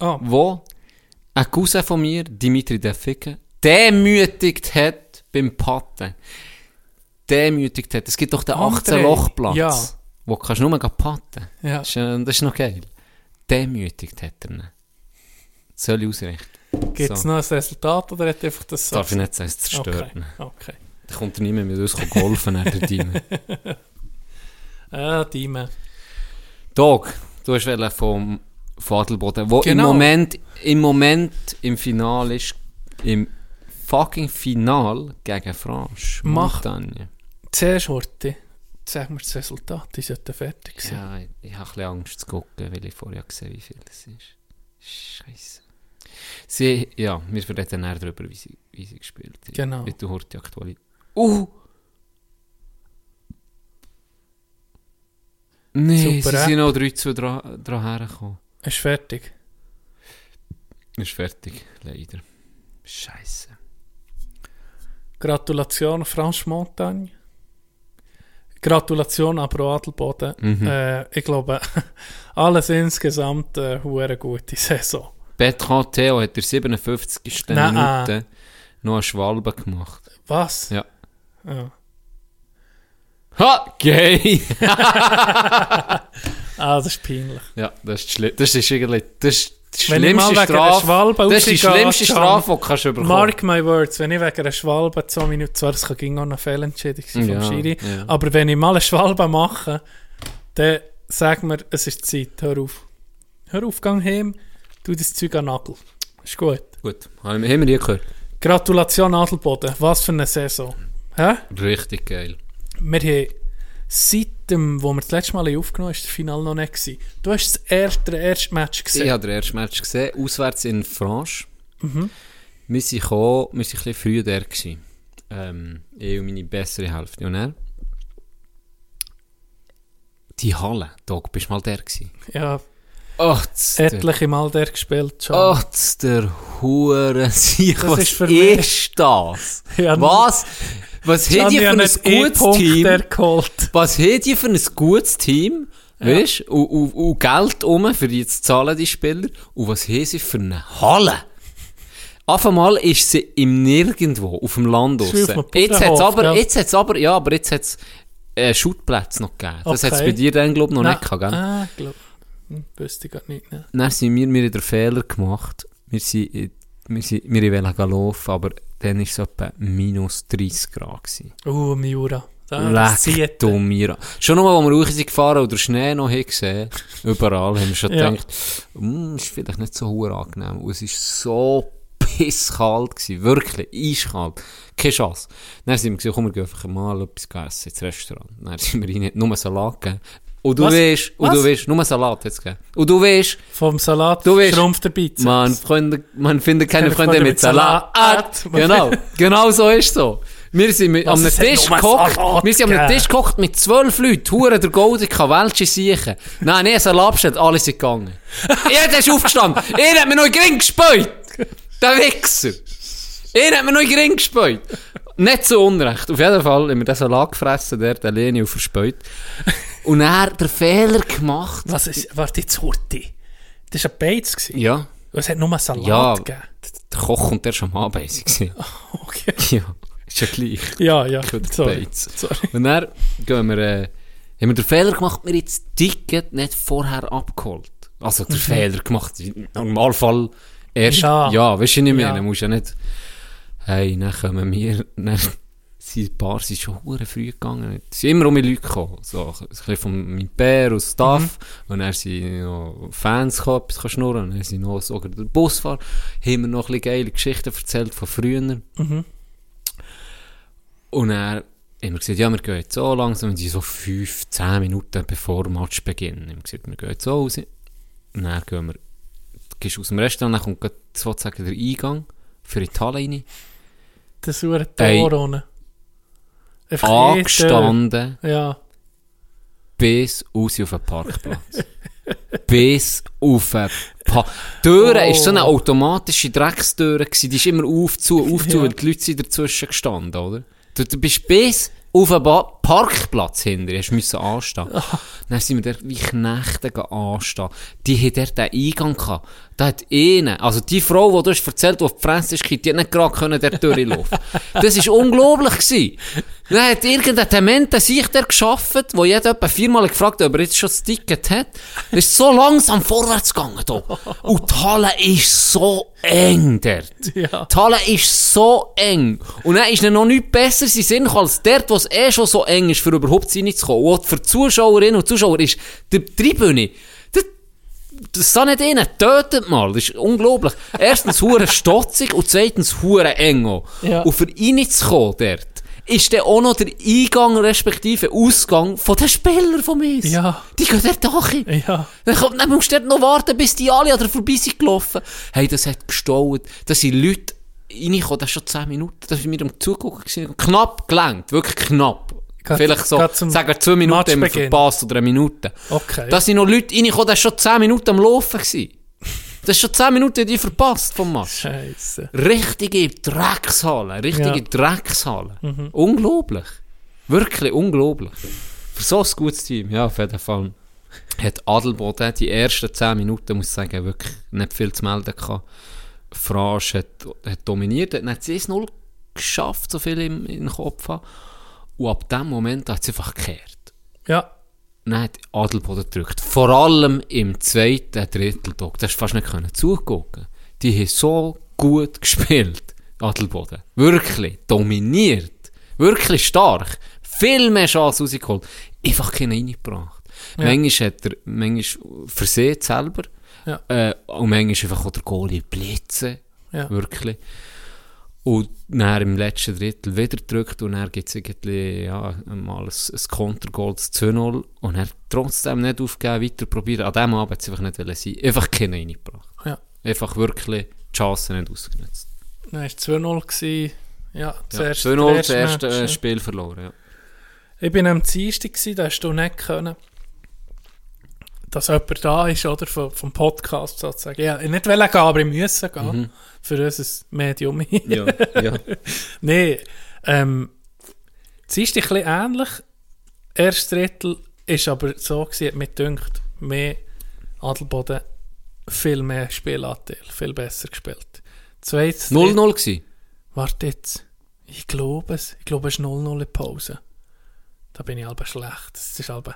Speaker 1: Ah,
Speaker 2: wo ein Cousin von mir, Dimitri Defike, demütigt hat beim Patten. Demütigt hat. Es gibt doch den
Speaker 1: Andrei,
Speaker 2: 18-Loch-Platz,
Speaker 1: ja.
Speaker 2: Wo du kannst nur patten
Speaker 1: ja.
Speaker 2: das ist, das ist noch geil. Demütigt hat er ihn. Soll ich ausrichten?
Speaker 1: Gibt es
Speaker 2: So.
Speaker 1: noch ein Resultat oder hat einfach das
Speaker 2: Darf ich nicht sagen, es zerstört
Speaker 1: Okay, okay.
Speaker 2: Da kommt er nicht mehr mit uns golfen, der Dime.
Speaker 1: Ah, Dime.
Speaker 2: Dog, du hast vom von Adelboden, wo
Speaker 1: Genau.
Speaker 2: im Moment, im Moment im Final ist, im fucking Final gegen France.
Speaker 1: Mach-
Speaker 2: Montagne.
Speaker 1: Zuerst, Horti, sag mir das Resultat, die sollten fertig sein.
Speaker 2: Ja, ich, ich habe ein bisschen Angst zu gucken, weil ich vorher gesehen wie viel es ist. Scheiße. Sie, ja, wir reden näher darüber, wie sie, wie sie gespielt haben.
Speaker 1: Genau.
Speaker 2: Wie du heute aktuell. Uh! Nee,
Speaker 1: Super,
Speaker 2: sie
Speaker 1: äh?
Speaker 2: sind noch 3 zu dran, dran hergekommen.
Speaker 1: Ist fertig.
Speaker 2: Ist fertig, leider. Scheiße.
Speaker 1: Gratulation, Franche Montagne. Gratulation an Pro Adelboden.
Speaker 2: Mhm.
Speaker 1: Äh, ich glaube, alles insgesamt eine hure gute Saison.
Speaker 2: Bertrand Theo hat in der 57.
Speaker 1: Nein.
Speaker 2: Minute noch eine Schwalbe gemacht.
Speaker 1: Was?
Speaker 2: Ja.
Speaker 1: Ja.
Speaker 2: Ha! Gay!
Speaker 1: Ah, das ist peinlich.
Speaker 2: ja, das ist, schli- das ist irgendwie das ist
Speaker 1: Wenn ich mal wegen einer
Speaker 2: Strafe.
Speaker 1: Schwalbe
Speaker 2: Das ist die schlimmste Strafe, die du kannst bekommen
Speaker 1: Mark my words, wenn ich wegen einer Schwalbe zwei Minuten, zwar das ging auch noch Fehlentscheidung sein
Speaker 2: Ja,
Speaker 1: vom Schiri,
Speaker 2: ja.
Speaker 1: aber wenn ich mal eine Schwalbe mache, dann sag mir, es ist Zeit, hör auf. hör auf, gang heim, tu das Zeug an Nagel. Ist gut.
Speaker 2: Gut, haben wir die gehört.
Speaker 1: Gratulation Adelboden, was für eine Saison. Hä?
Speaker 2: Richtig geil.
Speaker 1: Wir haben seit dem, wo wir das letzte Mal aufgenommen haben, ist das Finale noch nicht gewesen. Du hast das erste, das erste Match
Speaker 2: Ich
Speaker 1: gesehen.
Speaker 2: habe den ersten Match gesehen, auswärts in Franche.
Speaker 1: Mhm.
Speaker 2: Wir sind gekommen, wir sind ein bisschen früher da gewesen. Ähm, ich und meine bessere Hälfte. Und er? Die Halle, Dog, bist du mal der gewesen?
Speaker 1: Ja,
Speaker 2: Ach, das
Speaker 1: etliche Mal der gespielt schon.
Speaker 2: ach, das der Hure
Speaker 1: Das
Speaker 2: was
Speaker 1: ist
Speaker 2: ist,
Speaker 1: für mich-
Speaker 2: das?
Speaker 1: Ja,
Speaker 2: was? Was hat ihr für
Speaker 1: hat
Speaker 2: ein gutes
Speaker 1: E-Punkt
Speaker 2: Team?
Speaker 1: der geholt.
Speaker 2: Was hat ihr für ein gutes Team? Weißt du? Und, und, und Geld um, für die zu zahlen, die Spieler. Und was haben sie für eine Halle? Auf einmal ist sie im Nirgendwo, auf dem Land draussen. Jetzt hat's aber,
Speaker 1: gell?
Speaker 2: jetzt hat's aber, ja, aber jetzt hat's äh, Schutplätze noch gegeben. Das
Speaker 1: Okay.
Speaker 2: hat's bei dir dann, glaub ich, noch
Speaker 1: Nein.
Speaker 2: nicht gehabt, gell?
Speaker 1: Ah, glaub. Hm, wüsste ich gar nicht. Ne?
Speaker 2: Dann sind wir, wir haben den Fehler gemacht. Wir sind, in- wir sind, wir wollten gehen laufen, aber dann war es etwa minus 30 Grad. Gewesen.
Speaker 1: Uh, Miura. Das
Speaker 2: Leck du mir. Schon nur, als wir raus sind gefahren und den Schnee noch haben gesehen, überall, haben wir schon
Speaker 1: Ja.
Speaker 2: gedacht, mm, ist vielleicht nicht so hure angenehm. Und es war so pisskalt gewesen. Wirklich, eiskalt. Keine Chance. Dann sind wir gesagt, komm, wir gehen einfach mal etwas essen ins Restaurant. Dann sind wir rein, nur Salat gegeben. Und du
Speaker 1: Was?
Speaker 2: weißt, und
Speaker 1: Was?
Speaker 2: du weißt, nur Salat jetzt gegeben. Und du weißt,
Speaker 1: Vom Salat
Speaker 2: Du weißt,
Speaker 1: schrumpft der Bizeps.
Speaker 2: man, Freunde, man findet keine Freunde
Speaker 1: Freunde
Speaker 2: mit
Speaker 1: Salat.
Speaker 2: Salat. Genau, genau so ist so. Wir sind mit,
Speaker 1: hat
Speaker 2: Tisch gekocht. Wir sind
Speaker 1: gegeben?
Speaker 2: Tisch gekocht mit zwölf Leuten. Hure der Goldica, Welsche Siechen. Nein, nee, Salat bestellt, alle sind gegangen. Jeder ist aufgestanden. Er hat mir noch in den Ring gespäut. Der Wichser. Er hat mir noch in den Ring gespäut. Nicht so unrecht. Auf jeden Fall haben wir den Salat gefressen, der, der Leni und verspäut. Und er hat den Fehler gemacht.
Speaker 1: Was ist, warte, jetzt Hurti. Das war ein Beiz. gewesen.
Speaker 2: Ja.
Speaker 1: Es hat nur Salat
Speaker 2: Ja,
Speaker 1: gegeben.
Speaker 2: der Koch kommt erst am Abend. gewesen.
Speaker 1: Okay.
Speaker 2: Ja, ist ja gleich.
Speaker 1: Ja, ja. Sorry.
Speaker 2: Beiz.
Speaker 1: Sorry.
Speaker 2: Und dann gehen wir, äh, haben wir den Fehler gemacht, wir jetzt das Ticket nicht vorher abgeholt. Also den Fehler gemacht. Im Normalfall erst,
Speaker 1: Ja.
Speaker 2: ja, weißt du nicht mehr,
Speaker 1: Ja.
Speaker 2: dann musst du ja nicht, hey, dann kommen wir, dann sind ein paar sind schon hure früh gegangen. Es sind immer um Leute gekommen. So, ein bisschen von meinem Bär aus Staff. Und dann sind noch Fans gekommen, etwas schnurren. Und dann sind noch sogar der Busfahrer. Haben wir noch ein bisschen geile Geschichten erzählt von früher.
Speaker 1: Mhm.
Speaker 2: Und er haben wir gesagt, ja, wir gehen jetzt so langsam, und sie so fünf, zehn Minuten bevor der Match beginnt. Haben wir gesagt, wir gehen jetzt so raus. Und dann gehen wir, gehst aus dem Restaurant, dann kommt sozusagen der Eingang für die Halle rein.
Speaker 1: Das war ein. Tor ohne. Einfach
Speaker 2: Angestanden,
Speaker 1: Ja.
Speaker 2: bis raus auf den Parkplatz. bis auf den Pa Türe
Speaker 1: Oh.
Speaker 2: ist so eine automatische Dreckstüre gewesen. Die ist immer auf, zu, auf, zu,
Speaker 1: Ja.
Speaker 2: weil die Leute sind dazwischen gestanden, oder? Du, du bist bis auf den ba Parkplatz hinter, hast müssen anstehen. Dann sind wir dort wie Knechte anstehen. Die hat dort den Eingang gehabt. Da hat eine, also die Frau, die du hast erzählt, die auf die Fresse ist, die hat nicht gerade können dort durchlaufen. Das ist unglaublich gewesen. Dann hat irgendein Dement sich der geschaffen, wo jeder etwa viermal gefragt hat, ob er jetzt schon das Ticket hat. Das ist so langsam vorwärts gegangen da. Und die Halle ist so eng dort.
Speaker 1: Ja.
Speaker 2: Die Halle ist so eng. Und dann ist noch nichts besser in Sinn als dort, wo es eh schon so eng ist, für überhaupt reinzukommen. Und auch für die Zuschauerinnen und Zuschauer ist die Tribüne, das, das da nicht innen, tötet mal. Das ist unglaublich. Erstens hure stotzig und zweitens hure eng auch.
Speaker 1: Ja.
Speaker 2: Und für reinzukommen dort, ist dann auch noch der Eingang respektive Ausgang von den Spielern von mir.
Speaker 1: Ja.
Speaker 2: Die gehen dort hin.
Speaker 1: Ja.
Speaker 2: Dann, kommt, dann musst du dort noch warten, bis die alle an dir vorbei sind gelaufen. Hey, das hat gestaut. Da sind Leute reingekommen, das ist schon 10 Minuten, da sind wir am Zugucken gewesen. Knapp gelangt, wirklich knapp.
Speaker 1: Grad-
Speaker 2: Vielleicht so, sagen wir 2 Minuten haben wir verpasst oder eine Minute.
Speaker 1: Okay.
Speaker 2: Da sind noch Leute reingekommen, das schon 10 Minuten am Laufen gewesen. Das ist schon 10 Minuten, die verpasst vom Match.
Speaker 1: Scheiße.
Speaker 2: Richtige Dreckshalle, richtige
Speaker 1: Ja. Mhm.
Speaker 2: Dreckshalle. Unglaublich. Wirklich unglaublich. Für so ein gutes Team, ja, auf jeden Fall. Hat Adelboden die ersten 10 Minuten, muss ich sagen, wirklich nicht viel zu melden gehabt. Fransch hat, hat dominiert, hat nicht 1-0 geschafft, so viel im, im Kopf haben. Und ab dem Moment hat es einfach gekehrt.
Speaker 1: Ja.
Speaker 2: Dann hat Adelboden gedrückt. Vor allem im zweiten Drittel. Das hast du fast nicht können zugucken. Die haben so gut gespielt. Adelboden. Wirklich. Dominiert. Wirklich stark. Viel mehr Chancen rausgeholt. Einfach keinen reingebracht.
Speaker 1: Ja.
Speaker 2: Manchmal hat er, manchmal versehen selber.
Speaker 1: Ja.
Speaker 2: Äh, und manchmal einfach auch der Goalie blitzen.
Speaker 1: Ja.
Speaker 2: Wirklich. Und dann im letzten Drittel wieder drückt und dann gibt es irgendwie, ja, mal ein, ein Kontergoal, das 2-0 und er trotzdem nicht aufgeben, weiter probieren. An dem Abend hat es einfach nicht sein. Einfach keinen reingebracht.
Speaker 1: Ja.
Speaker 2: Einfach wirklich die Chance nicht ausgenutzt.
Speaker 1: Dann war es 2-0. gewesen. Ja, das
Speaker 2: Ja,
Speaker 1: erste,
Speaker 2: 2-0
Speaker 1: das
Speaker 2: erste äh. Spiel verloren, ja.
Speaker 1: Ich bin am Dienstag, da hast du nicht können, dass jemand da ist, oder, vom, vom Podcast sozusagen. Ja, ich nicht wollen gehen, aber ich musste gehen. Für unser Medium.
Speaker 2: Ja, ja.
Speaker 1: Nein, ähm, es ist ein bisschen ähnlich. Erstes Drittel ist aber so gewesen, mir gedacht, mehr Adelboden, viel mehr Spielanteil, viel besser gespielt. Zweites
Speaker 2: 0-0 gewesen.
Speaker 1: Warte jetzt. Ich glaube es. Ich glaube, es ist 0-0 in Pause. Da bin ich halb schlecht. Das ist halb...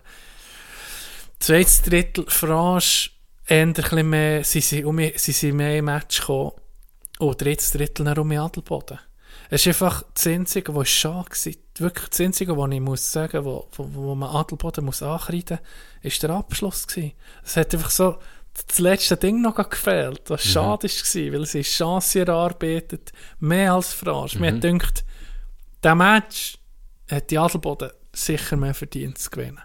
Speaker 1: Zweites Drittel, Franche, eher mehr, sie sind, um, sie sind mehr im Match gekommen. Und drittes Drittel dann um Adelboden. Es ist einfach das Einzige, was schade war. Wirklich das Einzige, was ich muss sagen, wo, wo, wo man Adelboden muss ankreiden muss, ist der Abschluss gewesen. Es hat einfach so das letzte Ding noch gefehlt, was schade war, weil sie Chance erarbeitet, mehr als Franche. Mir hat gedacht, der Match hat die Adelboden sicher mehr verdient zu gewinnen.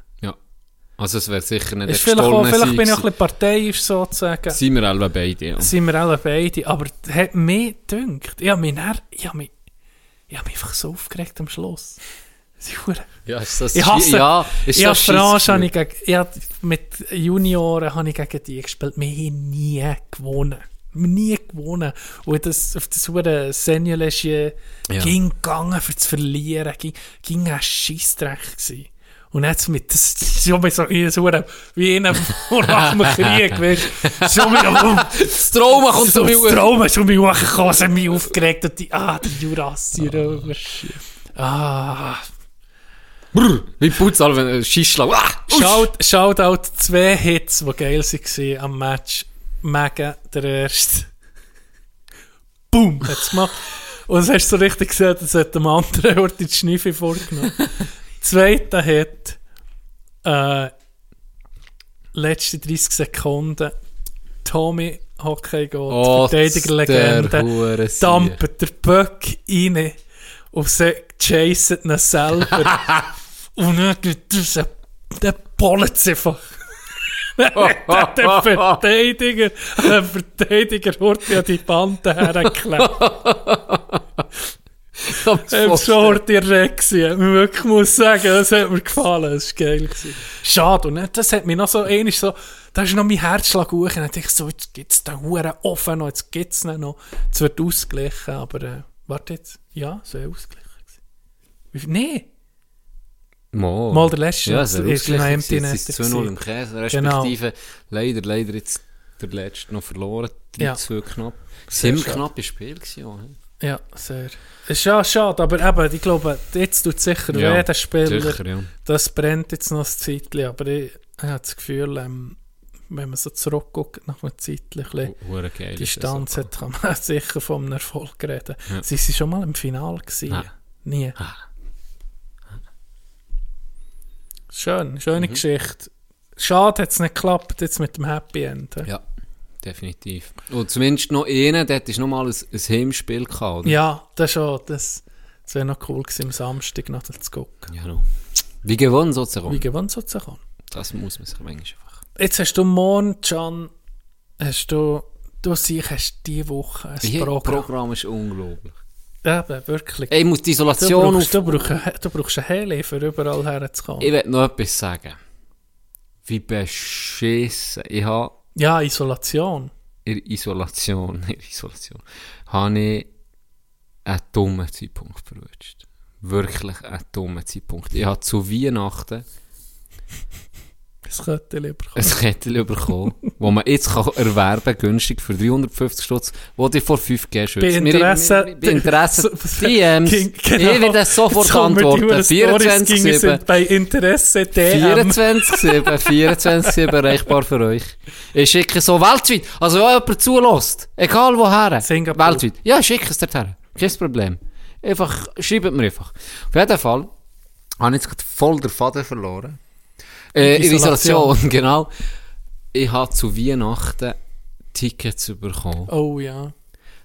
Speaker 2: Also es wäre sicher nicht
Speaker 1: Ist vielleicht, auch, vielleicht bin ich auch ein bisschen parteiisch sozusagen.
Speaker 2: Sind wir alle beide, ja.
Speaker 1: sind wir alle beide, aber es hat mich gedünkt. Ich habe mich, dann, ich habe mich, ich habe mich einfach so aufgeregt am Schluss.
Speaker 2: Ja, ist das
Speaker 1: Ich hasse,
Speaker 2: ja, ist
Speaker 1: ich
Speaker 2: das
Speaker 1: Franche, habe ich gegen, ich habe mit Junioren habe ich gegen die gespielt. Wir haben nie gewonnen. Nie gewonnen. Und das, auf das hure Seniolegier
Speaker 2: Ja.
Speaker 1: ging gegangen für zu verlieren. Ging, ging ein Scheissdreck gewesen. Und jetzt mit, das ist schon so, wie so hure- wie in einem, nach dem Krieg, weißt du. Schon wieder,
Speaker 2: Das Trauma kommt
Speaker 1: so das Trauma ist um mich hochgekommen, es hat mich aufgeregt und die, ah, der Jurassier, oh, ah,
Speaker 2: Brrr, wie Putzal, wenn ein Schießschlag. Ah,
Speaker 1: Shout, Shoutout zwei Hits, die geil waren am Match. Mega, der erste. Boom, hat es gemacht. Und das hast du so richtig gesehen, das hat dem anderen Ort die Schniffe vorgenommen. Zweiter Hit, äh, letzte 30 Sekunden, Tommy Hockey geht,
Speaker 2: Oh,
Speaker 1: Verteidigerlegende, dampft der Böck rein und sie chasen ihn selber. und dann das, der bollet sie einfach. der Verteidiger, der Verteidiger holt ja die Bande hergeklebt. Schon hart erregt. gewesen. Ich wirklich muss sagen, das hat mir gefallen. Das war geil. Gewesen. Schade. Und das hat mich noch so, ähnlich so, da ist noch mein Herzschlag hoch. Und dann dachte ich so, jetzt gibt es den Huren offen noch, jetzt gibt es ihn noch. Es wird ausgeglichen, aber, äh, warte jetzt. Ja, es wäre ausgeglichen gewesen. Nee.
Speaker 2: Mal,
Speaker 1: Mal der letzte,
Speaker 2: Ja, es
Speaker 1: ist noch
Speaker 2: ein
Speaker 1: Empty Netter
Speaker 2: 2-0
Speaker 1: gewesen.
Speaker 2: im Käse,
Speaker 1: Genau.
Speaker 2: respektive leider, leider jetzt der letzte noch verloren.
Speaker 1: Ja.
Speaker 2: 3-2 knapp.
Speaker 1: Sehr
Speaker 2: knappes Spiel gewesen?
Speaker 1: Ja, sehr. Ist ja schade, aber eben, ich glaube, jetzt tut sicher
Speaker 2: Ja,
Speaker 1: weh, der Spieler.
Speaker 2: Sicher, ja.
Speaker 1: Das brennt jetzt noch ein Zeitchen, aber ich, ich habe das Gefühl, ähm, wenn man so zurückguckt nach einem Zeitchen, ein bisschen. Distanz hat, kann man sicher vom Erfolg reden.
Speaker 2: Ja.
Speaker 1: Sie sind schon mal im Finale gewesen.
Speaker 2: Ah.
Speaker 1: Nie.
Speaker 2: Ah.
Speaker 1: Schön, schöne
Speaker 2: Mhm.
Speaker 1: Geschichte. Schade hat es nicht geklappt jetzt mit dem Happy End.
Speaker 2: Ja, definitiv. Und zumindest noch einen, der hat noch mal ein, ein Heimspiel gehabt, oder?
Speaker 1: Ja, das schon. Das, das wäre noch cool gewesen, am Samstag noch zu gucken.
Speaker 2: Ja, no. Wie gewonnen sozusagen.
Speaker 1: Wie gewonnen sozusagen.
Speaker 2: Das muss man sich manchmal einfach...
Speaker 1: Jetzt hast du morgen, Can, hast du, du siehst, hast diese Woche ein
Speaker 2: Ihr
Speaker 1: Programm.
Speaker 2: Programm ist unglaublich.
Speaker 1: Eben, wirklich.
Speaker 2: Ey, ich muss die
Speaker 1: Du
Speaker 2: Isolation
Speaker 1: brauchst,
Speaker 2: auf...
Speaker 1: du, brauchst, du brauchst ein Heli, für überall herzukommen.
Speaker 2: Ich will noch etwas sagen. Wie beschissen. Ich habe
Speaker 1: Ja, Isolation.
Speaker 2: in Isolation, in Isolation, habe ich einen dummen Zeitpunkt verwünscht. Wirklich einen dummen Zeitpunkt. Ich habe zu Weihnachten
Speaker 1: Könnte ich lieber
Speaker 2: ein Kettel bekommen, das man jetzt kann erwerben günstig für 350 Stutz, wo dir vor 5G schützt.
Speaker 1: Bei Interesse-
Speaker 2: Wir- wir- Bei Interesse, DMs.
Speaker 1: Ging-
Speaker 2: Ich werde sofort antworten.
Speaker 1: die Stories, gingen
Speaker 2: 24-7.
Speaker 1: sind Bei Interesse DM.
Speaker 2: 24-7, 24-7 erreichbar für euch. Ich schicke so weltweit. Also, wenn jemand zulässt, egal woher.
Speaker 1: Singapur.
Speaker 2: Weltweit. Ja, schicke es dorthin. Kein Problem. Einfach, schreibt mir einfach. Auf jeden Fall habe ich jetzt voll den Faden verloren. Äh, in
Speaker 1: Isolation.
Speaker 2: Isolation, genau. Ich habe zu Weihnachten Tickets bekommen
Speaker 1: Oh ja.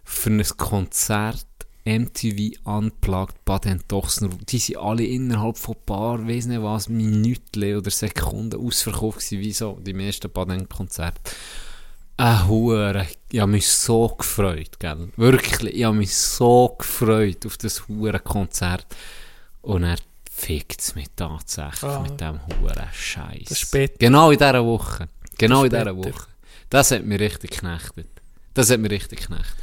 Speaker 2: für ein Konzert MTV Unplugged Baden Dochsner. Die sind alle innerhalb von ein paar, weiss nicht was, Minuten oder Sekunden ausverkauft gewesen, wie so die meisten Baden-Konzerte. Ein Hure, ich habe mich so gefreut, gell? Wirklich, ich habe mich so gefreut auf das Hure Konzert. Und er fickt es mich tatsächlich
Speaker 1: Ah.
Speaker 2: mit dem Hure Scheiß. Genau in dieser Woche. Genau in dieser. Woche. Das hat mich richtig geknechtet. Das hat mich richtig geknechtet.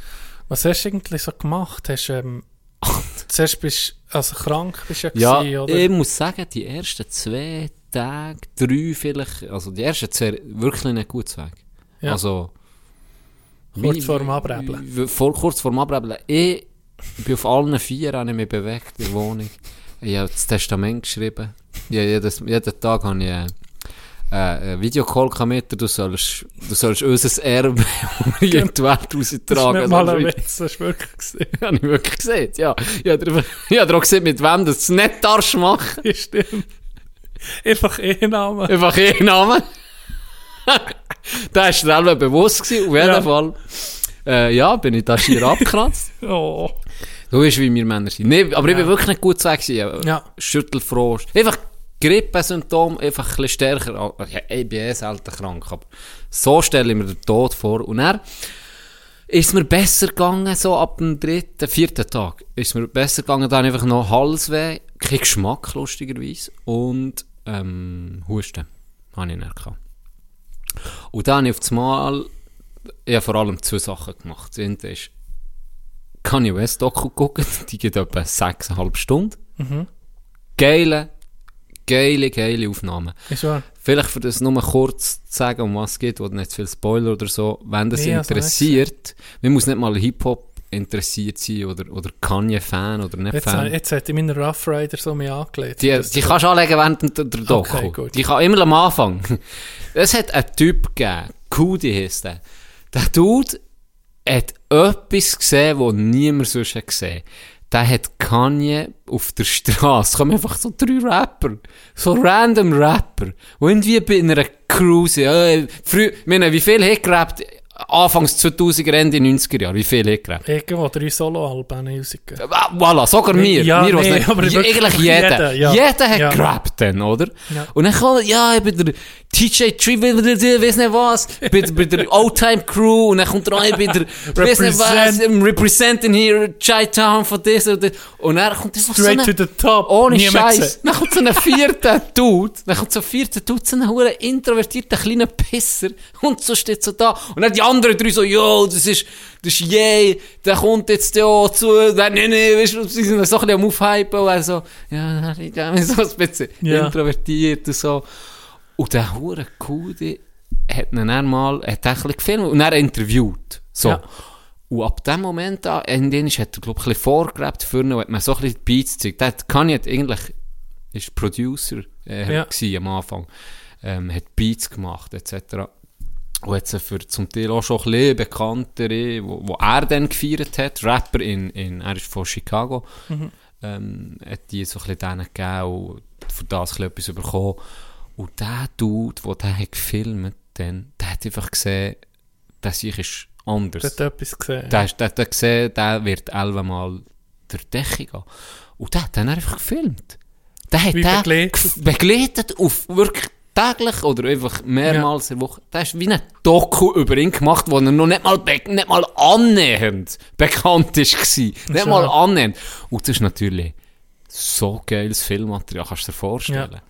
Speaker 1: Was hast du eigentlich so gemacht? Hast, ähm, zuerst bist also krank bist du
Speaker 2: Ja,
Speaker 1: gewesen, oder?
Speaker 2: ich muss sagen, die ersten zwei Tage, drei vielleicht, also die ersten zwei wirklich nicht gut weg.
Speaker 1: Ja.
Speaker 2: Also,
Speaker 1: Kurz
Speaker 2: wie-
Speaker 1: vor dem Abrebeln.
Speaker 2: Vor, kurz vor dem Abrebeln. Ich bin auf allen vier habe ich mich bewegt in der Wohnung. Ich habe das Testament geschrieben. Ja, jedes, jeden Tag habe ich äh, äh, einen Videocall gehabt mit. Du sollst, du sollst unser Erbe in die Welt
Speaker 1: Das ist
Speaker 2: raustragen.
Speaker 1: mal ein Witz, das ist wirklich gesehen.
Speaker 2: habe ich wirklich gesehen, ja. Ich habe dir- auch gesehen, mit wem du es nicht darfst machen.
Speaker 1: Ja, stimmt. Einfach E-Name.
Speaker 2: Einfach einen Namen. da war dir selber bewusst gewesen. Auf jeden
Speaker 1: Ja.
Speaker 2: Fall. Äh, ja, bin ich da schier abgekratzt.
Speaker 1: Oh.
Speaker 2: Du weißt, wie wir Männer sind. Nee, aber ich
Speaker 1: Ja.
Speaker 2: bin wirklich nicht gut zu sagen.
Speaker 1: Ja.
Speaker 2: Schüttelfrost. Einfach Grippesymptom, einfach ein bisschen stärker. Ja, ich bin eh selten krank, aber so stelle ich mir den Tod vor. Und er ist mir besser gegangen, so ab dem dritten, vierten Tag. Ist mir besser gegangen, dann einfach noch Halsweh, kein Geschmack, lustigerweise, und ähm, Husten. Habe ich dann gehabt. Und dann habe ich auf das Mal, ich habe vor allem zwei Sachen gemacht. Das eine ist, Kanye West Doku gucken, die geht etwa sechseinhalb Stunden. Geile, geile, geile Aufnahmen.
Speaker 1: Ist wahr.
Speaker 2: Vielleicht für das nur kurz zu sagen, um was es geht, oder nicht zu viel Spoiler oder so. Wenn das
Speaker 1: Nee, also
Speaker 2: interessiert, man muss nicht mal Hip-Hop interessiert sein oder, oder Kanye-Fan oder nicht
Speaker 1: Jetzt,
Speaker 2: Fan.
Speaker 1: jetzt hat ich meinen Rough Rider so mir angelegt.
Speaker 2: Die, die kannst du anlegen während der, der Doku.
Speaker 1: Okay, gut.
Speaker 2: Die kann immer am Anfang. Es hat einen Typ gegeben, Kudi heisst der. Der Dude hat etwas gesehen, was niemand sonst hat gesehen. Der hat Kanye auf der Straße, kommen einfach so drei Rapper, so random Rapper, die irgendwie bei einer sind. Äh, früh, meine, wie viel hat gerappt? Anfangs 2000er, Ende 90er Jahre, wie viel hat gerappt?
Speaker 1: Irgendwo drei Solo-Alben rausgegeben.
Speaker 2: Ah, Voilà, sogar mir.
Speaker 1: Ja,
Speaker 2: mir
Speaker 1: nee,
Speaker 2: nicht.
Speaker 1: aber
Speaker 2: eigentlich jeder.
Speaker 1: jeder, ja.
Speaker 2: Jeder hat
Speaker 1: Ja.
Speaker 2: gerappt dann, oder?
Speaker 1: Ja.
Speaker 2: Und dann kommt, ja, ich bin der TJ Tree, weiss nicht was, bei, bei der Oldtime Crew, und dann kommt rein, bei der, weiss nicht was, im Representing here, Chi-Town von das oder das. Und dann kommt so
Speaker 1: Straight
Speaker 2: eine,
Speaker 1: to the top.
Speaker 2: ohne Scheiß. Dann kommt so ein vierter Dude, dann kommt so ein vierter Dude, so ein introvertierter kleiner Pisser, und so steht so da. Und dann die anderen drei so, yo, das ist, das ist yay, der kommt jetzt ja zu, nein, nein, nein, weißt du, sie sind so ein bisschen am Aufhypen, und er so, ja, ich bin so ein bisschen
Speaker 1: Ja.
Speaker 2: introvertiert und so. Und der hure Kudi hat ihn dann mal, hat ein bisschen gefilmt und dann interviewt. So.
Speaker 1: Ja.
Speaker 2: Und ab dem Moment an, in den hat er, glaube ich, ein bisschen vorgelebt für ihn hat mir so ein bisschen Beats gezeigt. Der Kanye hat eigentlich, ist Producer, äh,
Speaker 1: Ja.
Speaker 2: am Anfang. Ähm, hat Beats gemacht, etc. Und hat sie für zum Teil auch schon ein bisschen bekanntere, wo, wo er dann gefeiert hat, Rapper in, in, er ist von Chicago, ähm, hat die so ein bisschen denen gegeben und für das ein etwas bekommen. Und der Dude, der den hat gefilmt, dann, der hat einfach gesehen, dass ich ist anders.
Speaker 1: Der hat etwas gesehen.
Speaker 2: Der, der, der gesehen, der wird elfmal die Decke gehen. Und der hat dann einfach gefilmt. Der hat
Speaker 1: Wie
Speaker 2: den
Speaker 1: begleitet.
Speaker 2: begleitet auf wirklich täglich oder einfach mehrmals in der Woche. Der ist wie ein Doku über ihn gemacht, wo er noch nicht mal, be nicht mal annähernd bekannt ist gewesen. Nicht
Speaker 1: Schön.
Speaker 2: mal annähernd. Und das ist natürlich so geiles Filmmaterial, kannst du dir vorstellen.
Speaker 1: Ja.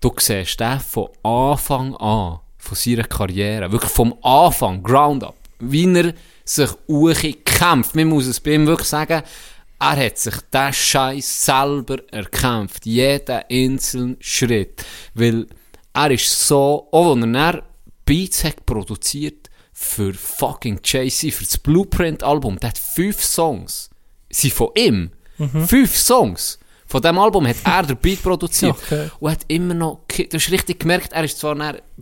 Speaker 2: Du siehst den von Anfang an, von seiner Karriere, wirklich vom Anfang, ground up, wie er sich kämpft. Man muss es bei ihm wirklich sagen, er hat sich den Scheiß selber erkämpft. Jeden einzelnen Schritt. Weil er ist so, auch wenn er dann Beats hat produziert für fucking Jay-Z, für das Blueprint-Album, der hat fünf Songs. Sie von ihm. Fünf Songs. Von diesem Album hat er den Beat produziert.
Speaker 1: Okay.
Speaker 2: Und hat immer noch, du hast richtig gemerkt, er ist zwar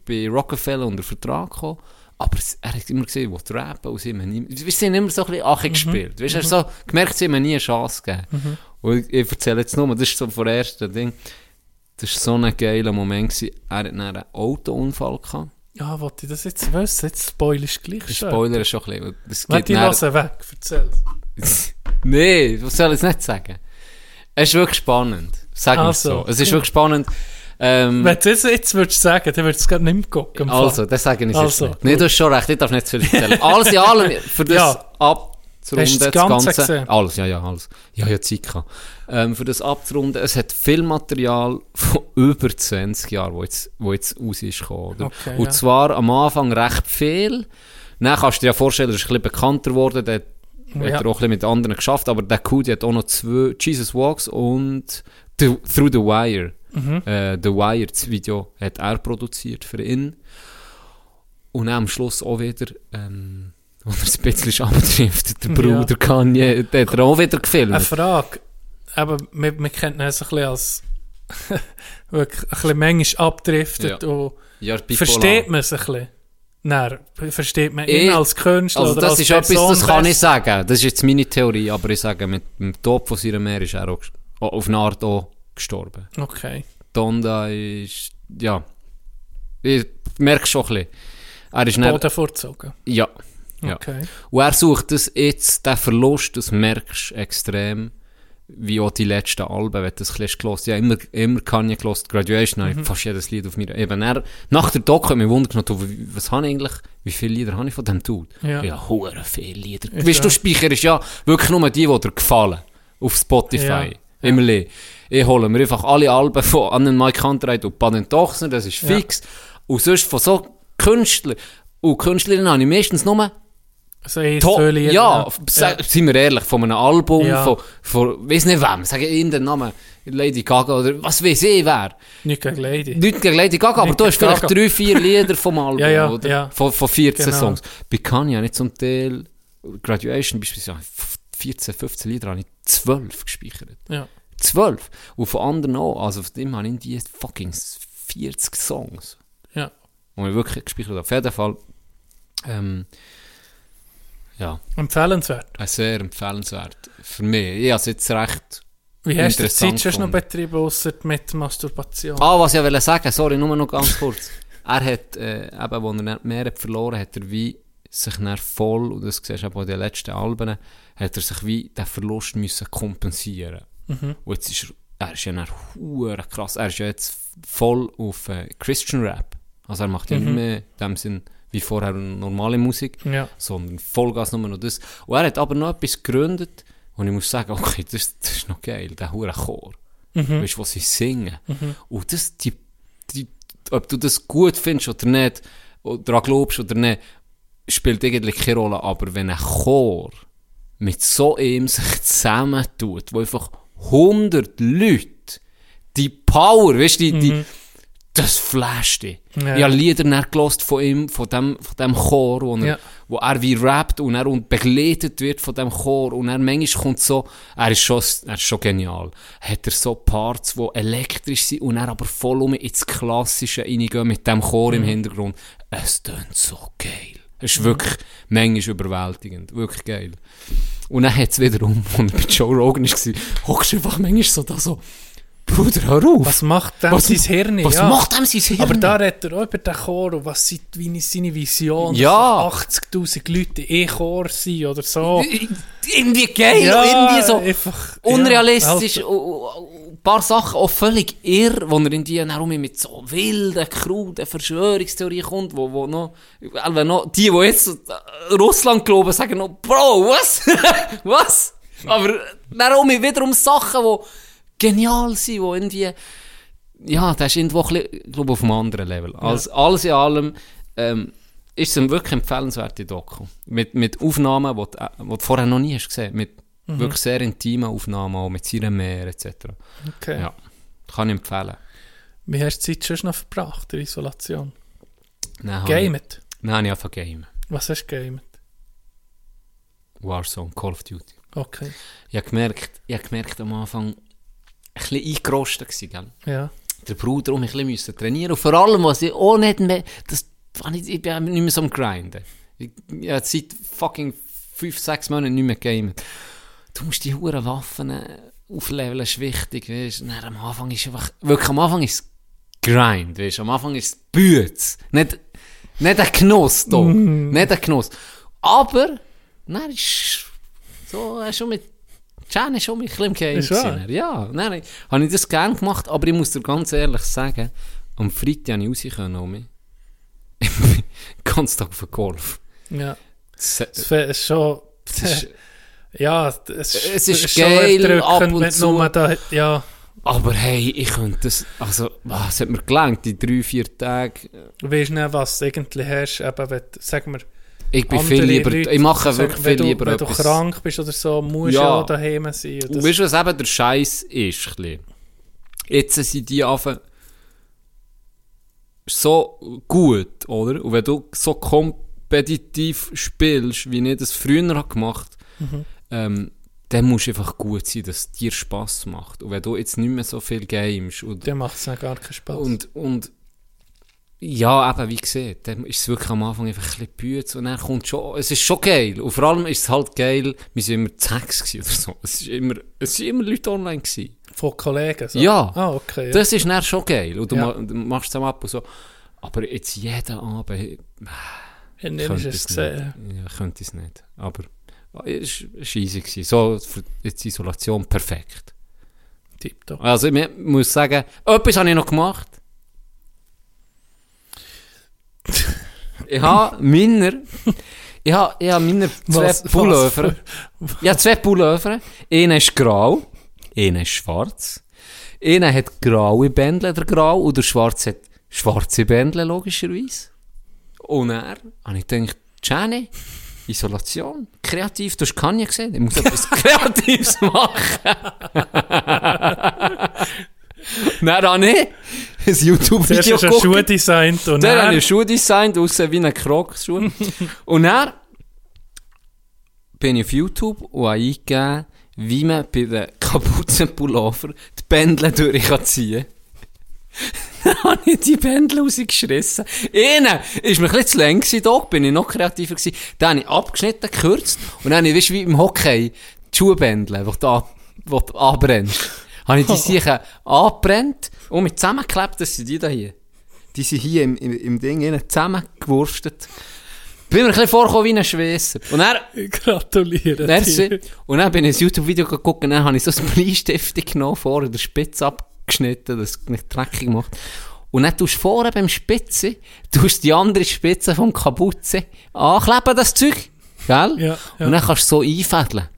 Speaker 2: bei Rockefeller unter Vertrag gekommen, aber er hat immer gesehen, wo die rappen und sie haben nie, wir sind immer so ein bisschen Ache gespielt. Weißt du, er hat so gemerkt, sie haben nie eine Chance gegeben. Und ich, ich erzähle jetzt nur, das ist so vor ersten Ding, das war so ein geiler Moment gewesen. Er hat einen Autounfall gehabt.
Speaker 1: Ja, wollte ich das jetzt wissen? Jetzt spoilst du gleich
Speaker 2: Der
Speaker 1: schon.
Speaker 2: Spoiler ist schon ein bisschen... Das geht
Speaker 1: ich
Speaker 2: dann-
Speaker 1: höre weg. Erzähl.
Speaker 2: nee, was soll ich jetzt nicht sagen? Es ist wirklich spannend. Sag mal
Speaker 1: Also,
Speaker 2: so. Es ist
Speaker 1: ja.
Speaker 2: wirklich spannend. Ähm,
Speaker 1: Wenn du es jetzt würdest sagen, dann würdest du es gar nicht mehr gucken.
Speaker 2: also, das sage ich jetzt
Speaker 1: Also,
Speaker 2: nicht. Nee, du hast schon recht, ich darf nicht zu viel erzählen. alles in allem, für das
Speaker 1: Ja.
Speaker 2: Abzurunden,
Speaker 1: Hast du das
Speaker 2: das
Speaker 1: Ganze
Speaker 2: Ganze...
Speaker 1: gesehen?
Speaker 2: Alles, ja, ja, alles. Ja, ja, Zeit gehabt. Ähm, für das abzurunden, es hat Filmmaterial von über 20 Jahren, wo jetzt, wo jetzt raus ist gekommen, oder?
Speaker 1: Okay,
Speaker 2: Und
Speaker 1: ja.
Speaker 2: zwar am Anfang recht viel. Dann kannst du dir ja vorstellen, er ist ein bisschen bekannter geworden, der
Speaker 1: Ja.
Speaker 2: hat er auch ein bisschen mit anderen geschafft, aber der Cudi hat auch noch zwei, Jesus Walks und the, Through the Wire.
Speaker 1: Mhm.
Speaker 2: Äh, the Wire, das Video, hat er produziert für ihn. Und dann am Schluss auch wieder, ähm, wo er es ein bisschen abtrifft, der
Speaker 1: Ja.
Speaker 2: Bruder Kanye, der hat er auch wieder
Speaker 1: Eine
Speaker 2: gefilmt.
Speaker 1: Frage. Aber man, man kennt ihn ein bisschen als wirklich ein bisschen manchmal abdriftet
Speaker 2: Ja.
Speaker 1: und
Speaker 2: Ja,
Speaker 1: versteht man es ein bisschen? Nein, versteht man ihn
Speaker 2: Ich-
Speaker 1: als Künstler
Speaker 2: Also das
Speaker 1: als
Speaker 2: ist etwas, das kann ich sagen. Das ist jetzt meine Theorie, aber ich sage, mit dem Tod von seiner Mehr ist er auch, auf eine Art auch gestorben.
Speaker 1: Okay.
Speaker 2: Donda ist, ja, ich merke schon ein bisschen. Er ist
Speaker 1: Boden vorgezogen.
Speaker 2: ja, ja.
Speaker 1: Okay.
Speaker 2: Und er sucht das jetzt, den Verlust, das merkst du extrem, wie auch die letzten Alben, wenn du das ein gehört Ja, immer, immer Kanye gehört, Graduation, habe ich fast jedes Lied auf mir. Eben, er, nach der Doku hat mich wundert, du, was habe ich eigentlich, wie viele Lieder habe ich von dem Dude?
Speaker 1: Ja.
Speaker 2: Ja, hure viele Lieder.
Speaker 1: Ist
Speaker 2: Weißt du,
Speaker 1: ja.
Speaker 2: speicherst ja wirklich nur die, die dir gefallen. Auf Spotify.
Speaker 1: Ja.
Speaker 2: Immer ja. Ich hole mir einfach alle Alben von Annen Mike Hunterite und Baden Tochner, das ist
Speaker 1: Ja.
Speaker 2: fix. Und sonst von so Künstlern. Und Künstlerinnen habe ich meistens nur
Speaker 1: So ein,
Speaker 2: To
Speaker 1: zwei Lieder,
Speaker 2: ja, ja. sind wir ehrlich, von einem Album,
Speaker 1: Ja.
Speaker 2: von, von, weiss nicht wem, sage den Namen, Lady Gaga oder was weiß ich wer.
Speaker 1: Nicht gegen Lady.
Speaker 2: Nicht gegen Lady Gaga, aber
Speaker 1: Nicht
Speaker 2: du hast vielleicht
Speaker 1: Gaga.
Speaker 2: drei, vier Lieder vom Album,
Speaker 1: Ja,
Speaker 2: oder? Von, von 14
Speaker 1: Genau.
Speaker 2: Songs. Bei Kanye ich zum Teil, Graduation beispielsweise, 14, 15 Lieder habe ich 12 gespeichert.
Speaker 1: Ja.
Speaker 2: 12. Und von anderen auch, also von dem habe ich die fucking 40 Songs.
Speaker 1: Ja.
Speaker 2: Und ich wirklich gespeichert habe. Auf jeden Fall, ähm, ja.
Speaker 1: Empfehlenswert.
Speaker 2: Sehr empfehlenswert. Für mich. Ich habe es jetzt recht.
Speaker 1: Wie hast du die Zeit schon noch betrieben, ausser mit Masturbation?
Speaker 2: Ah, was ich wollte sagen, sorry, nur noch ganz kurz. er hat, äh, eben, als er mehr hat verloren hat, er wie sich dann voll, und das siehst du auch bei den letzten Alben, hat er sich wie den Verlust müssen kompensieren.
Speaker 1: Mhm.
Speaker 2: Und jetzt ist er, er ist ja dann krass. Er ist ja jetzt voll auf äh, Christian Rap. Also er macht ja
Speaker 1: Mhm.
Speaker 2: nicht mehr in dem Sinn wie vorher normale Musik.
Speaker 1: Ja.
Speaker 2: sondern Vollgas nur noch das. Und er hat aber noch etwas gegründet, und ich muss sagen, okay, das, das ist noch geil, der hure Chor.
Speaker 1: Mhm.
Speaker 2: Weißt du, was sie singen. Und das, die, die, ob du das gut findest oder nicht, oder daran glaubst oder nicht, spielt eigentlich keine Rolle. Aber wenn ein Chor mit so einem sich zusammentut, wo einfach 100 Leute die Power, weißt du, die, die, das flasht dich.
Speaker 1: Ja.
Speaker 2: Ich habe Lieder dann gelost von ihm, von dem, von dem Chor, wo er,
Speaker 1: Ja.
Speaker 2: wo er wie rappt und er und begleitet wird von dem Chor und er manchmal kommt so, er ist schon, er ist schon genial, hat er so Parts, die elektrisch sind und er aber voll um ins Klassische reingehen mit dem Chor
Speaker 1: Mhm.
Speaker 2: im Hintergrund. Es tönt so geil. Es ist wirklich manchmal überwältigend. Wirklich geil. Und dann hat es wiederum, er bei Joe Rogan war, hockst du einfach manchmal so da so, Bruder, hör auf.
Speaker 1: Was macht dem
Speaker 2: Was-
Speaker 1: sein Hirn?
Speaker 2: Was
Speaker 1: ja.
Speaker 2: macht dem sein Hirn?
Speaker 1: Aber da redet er auch über den Chor und was sind wie seine Vision,
Speaker 2: Ja.
Speaker 1: dass 80'000 Leute in Chor sind oder so.
Speaker 2: irgendwie geil,
Speaker 1: Ja,
Speaker 2: irgendwie so
Speaker 1: einfach,
Speaker 2: unrealistisch,
Speaker 1: Ja,
Speaker 2: und ein paar Sachen auch völlig irr, wo er in die herum mit so wilden, kruden Verschwörungstheorien kommt, wo, wo noch, also noch, die, die jetzt äh, Russland glauben, sagen noch, Bro, was? was? Aber darum wiederum Sachen, die genial sind, die irgendwie, ja, das ist irgendwo ein bisschen, glaube auf einem anderen Level. Als, Alles in allem, ähm, ist es eine wirklich empfehlenswerte Doku. Mit, mit Aufnahmen, die du, äh, die du vorher noch nie hast gesehen. Mit wirklich sehr intimen Aufnahmen, auch mit seinem Meer etc.
Speaker 1: Okay.
Speaker 2: Ja, kann ich empfehlen.
Speaker 1: Wie hast du die Zeit schon noch verbracht, in der Isolation?
Speaker 2: Habe ich-
Speaker 1: Gamet.
Speaker 2: Habe ich einfach Game.
Speaker 1: Was hast du gamet?
Speaker 2: Warzone, Call of Duty.
Speaker 1: Okay.
Speaker 2: Ich habe gemerkt, ich habe gemerkt am Anfang, bisschen eingerostet gewesen, gell?
Speaker 1: Ja.
Speaker 2: Der Bruder um mich ein bisschen trainieren. Und vor allem, was ich auch nicht mehr, das, ich, ich bin nicht mehr so am Grinden. Ich, ich habe seit fucking 5, 6 Monaten nicht mehr gamen. Du musst die huren Waffen äh, aufleveln, ist wichtig, weißt du. Dann Am Anfang ist einfach, wirklich am Anfang ist Grind, weißt. Am Anfang ist es Bütz. Nicht, Nicht ein Genuss, doch.
Speaker 1: Mm.
Speaker 2: Nicht ein Genuss. Aber, nein, ist so, äh, schon mit, Jan ist schon ein bisschen im Game. Ja, nein, habe ich das gerne gemacht, aber ich muss dir ganz ehrlich sagen, am Freitag habe ich raus können, mich. Ich bin ganz Tag auf Golf.
Speaker 1: Ja. Es ist schon... Ja, es ist,
Speaker 2: Es ist geil, ab und zu.
Speaker 1: Da, ja,
Speaker 2: aber hey, ich könnte das, also, es hat mir gelangt, die drei, vier Tage.
Speaker 1: du weißt nicht, was du eigentlich hast, eben, wenn, du- sagen wir,
Speaker 2: Ich bin viel lieber,
Speaker 1: Leute,
Speaker 2: ich mache
Speaker 1: so,
Speaker 2: wirklich
Speaker 1: wenn
Speaker 2: viel
Speaker 1: du,
Speaker 2: lieber
Speaker 1: Wenn du
Speaker 2: etwas.
Speaker 1: krank bist oder so, musst du
Speaker 2: Ja.
Speaker 1: ja daheim sein. Und
Speaker 2: Und weißt du, was eben der Scheiß ist? Jetzt sind die einfach so gut, oder? Und wenn du so kompetitiv spielst, wie ich das früher habe gemacht
Speaker 1: Mhm.
Speaker 2: ähm, dann musst du einfach gut sein, dass es dir Spass macht. Und wenn du jetzt nicht mehr so viel gamest und,
Speaker 1: Dann macht es gar keinen Spaß.
Speaker 2: und, und ja, eben, wie gesagt, dann ist es wirklich am Anfang einfach ein bisschen Bütz und dann kommt schon, es ist schon geil. Und vor allem ist es halt geil, wir sind immer gewesen oder so. Es ist immer, es sind immer Leute online gewesen.
Speaker 1: Von Kollegen? So.
Speaker 2: Ja.
Speaker 1: Ah, okay. Ja.
Speaker 2: Das ist dann schon geil. Und du,
Speaker 1: Ja.
Speaker 2: ma, du machst es am ab und so. Aber jetzt jeden Abend, könnte
Speaker 1: nicht
Speaker 2: ich es
Speaker 1: gesehen?
Speaker 2: nicht. Ja, könnte es nicht. Aber es war easy. Gewesen. So für jetzt Isolation perfekt.
Speaker 1: Tipptopp.
Speaker 2: Also ich muss sagen, etwas habe ich noch gemacht. Ich habe meiner, ich habe, ich habe meiner zwei
Speaker 1: Was-
Speaker 2: Pullover,
Speaker 1: was
Speaker 2: ich habe zwei Pullover, einer ist grau, einer ist schwarz, einer hat graue Bändel, der grau, und der schwarz hat schwarze Bändel, logischerweise. Und er, habe ich gedacht, Jenny, Isolation, kreativ, du hast Kanye gesehen, ich muss etwas Kreatives machen. Dann habe ich ein YouTube-Video geguckt.
Speaker 1: Schuhe designt und
Speaker 2: Dann habe
Speaker 1: dann...
Speaker 2: ich Schuhe designt, aussehen wie ein Crocs-Schuh. und dann bin ich auf YouTube und habe eingegeben, wie man bei den Kapuzenpullover die Bändel durch kann Dann habe ich die Bändel rausgeschissen. Einer war mir ein bisschen zu lang, gewesen, da bin ich noch kreativer gewesen. Dann habe ich abgeschnitten, gekürzt und dann habe ich, weißt wie im Hockey, die Schuhbändel, die du, anbrennst, habe ich die sicher angebrennt und mit zusammengeklebt, das sind die da hier. Die sind hier im, im, im Ding innen zusammengewurstet. Bin mir ein bisschen vorgekommen wie ein Schwesser. Und dann,
Speaker 1: Gratuliere
Speaker 2: Merci.
Speaker 1: dir.
Speaker 2: Und dann bin ich ein YouTube-Video geguckt und dann habe ich so ein Bleistift genommen, vorne der Spitze abgeschnitten, das es nicht dreckig macht. Und dann tust du vorne beim Spitze, tust die andere Spitze vom Kapuze ankleben, das Zeug. Gell?
Speaker 1: Ja, ja.
Speaker 2: Und dann kannst du so einfädeln.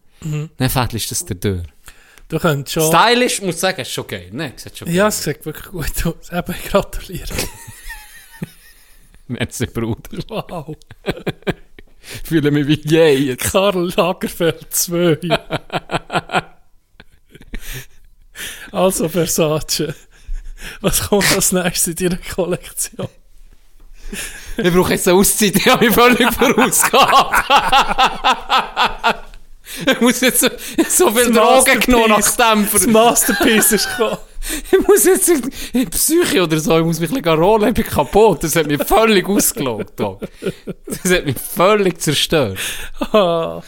Speaker 2: Dann fädelst du das der durch.
Speaker 1: Du könntest schon...
Speaker 2: Stylisch, muss ich sagen, ist schon geil. Ne, sieht schon
Speaker 1: Ja,
Speaker 2: geil
Speaker 1: es sieht wirklich gut aus. Eben, gratuliere.
Speaker 2: Merci, Bruder.
Speaker 1: Wow.
Speaker 2: Ich fühle mich wie je jetzt.
Speaker 1: Karl Lagerfeld 2. also Versace. Was kommt als nächstes in deiner Kollektion?
Speaker 2: Ich brauche jetzt eine Auszeit, ich habe mich völlig vorausgehabt. Ich muss jetzt so, so viel Drogen genommen nach dem.
Speaker 1: Das Masterpiece ist gekommen.
Speaker 2: Ich muss jetzt in in Psyche oder so, ich muss mich ein bisschen rollen, ich bin kaputt. Das hat mich völlig ausgelockt. Dog. Das hat mich völlig zerstört.
Speaker 1: Ah,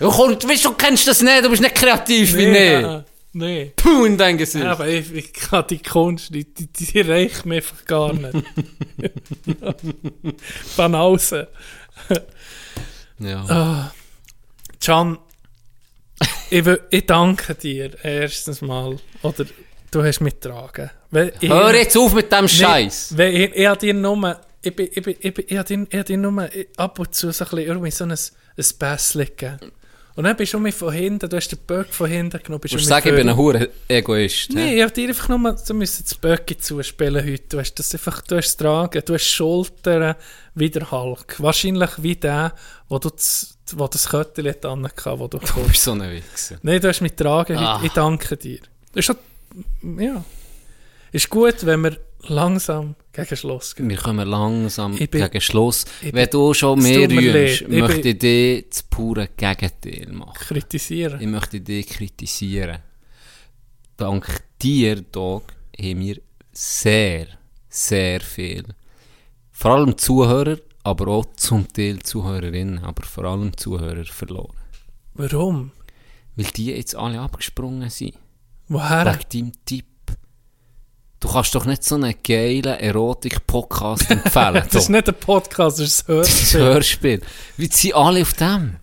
Speaker 2: Ja, komm, du weißt, du kennst das nicht, du bist nicht kreativ wie
Speaker 1: nee.
Speaker 2: ich.
Speaker 1: Nee.
Speaker 2: Puh, in dein Gesicht.
Speaker 1: Aber ich, ich kann die Kunst, die, die, die reicht mir einfach gar nicht. Banause.
Speaker 2: Ja.
Speaker 1: Ah. Can, ich, ich danke dir erstens mal. Oder du hast mich getragen. Ich-
Speaker 2: Hör jetzt auf mit dem Scheiß.
Speaker 1: Weil ich, ich habe dir nur, ich bin, ich bin, ich bin, ich habe dir, ich dir nur ab und zu so ein bisschen irgendwie so ein, ein Pässchen gegeben. Und dann bist du mich von hinten, du hast den Böck von hinten genommen, bist
Speaker 2: Du
Speaker 1: du
Speaker 2: musst sagen, ich bin ein hure Egoist. Hä?
Speaker 1: ich habe dir einfach nur, du müsstest das Böcki zuspielen heute. Du hast das einfach, du hast tragen, du hast Schultern wie der Hulk. Wahrscheinlich wie der, wo du das, wo das Köttel dran hatte, wo du
Speaker 2: Du bist so ein Wichser.
Speaker 1: Nein, du hast mich getragen
Speaker 2: Ah.
Speaker 1: Ich danke dir. Ist ja. Ist gut, wenn wir langsam gegen Schluss gehen.
Speaker 2: Wir kommen langsam
Speaker 1: bin-
Speaker 2: gegen Schluss. Wenn
Speaker 1: bin-
Speaker 2: du schon mehr.
Speaker 1: Ich
Speaker 2: möchte
Speaker 1: bin-
Speaker 2: ich dich das pure Gegenteil machen.
Speaker 1: Kritisieren.
Speaker 2: Ich möchte dich kritisieren. Dank dir, Dog, haben wir sehr, sehr viel. Vor allem Zuhörer, aber auch zum Teil Zuhörerinnen, aber vor allem Zuhörer verloren.
Speaker 1: Warum?
Speaker 2: Weil die jetzt alle abgesprungen sind.
Speaker 1: Woher?
Speaker 2: Wegen deinem Tipp. Du kannst doch nicht so einen geilen Erotik-Podcast empfehlen.
Speaker 1: Das ist nicht ein Podcast, das ist ein
Speaker 2: Das
Speaker 1: Hörspiel.
Speaker 2: Hörspiel. Wie sind alle auf dem?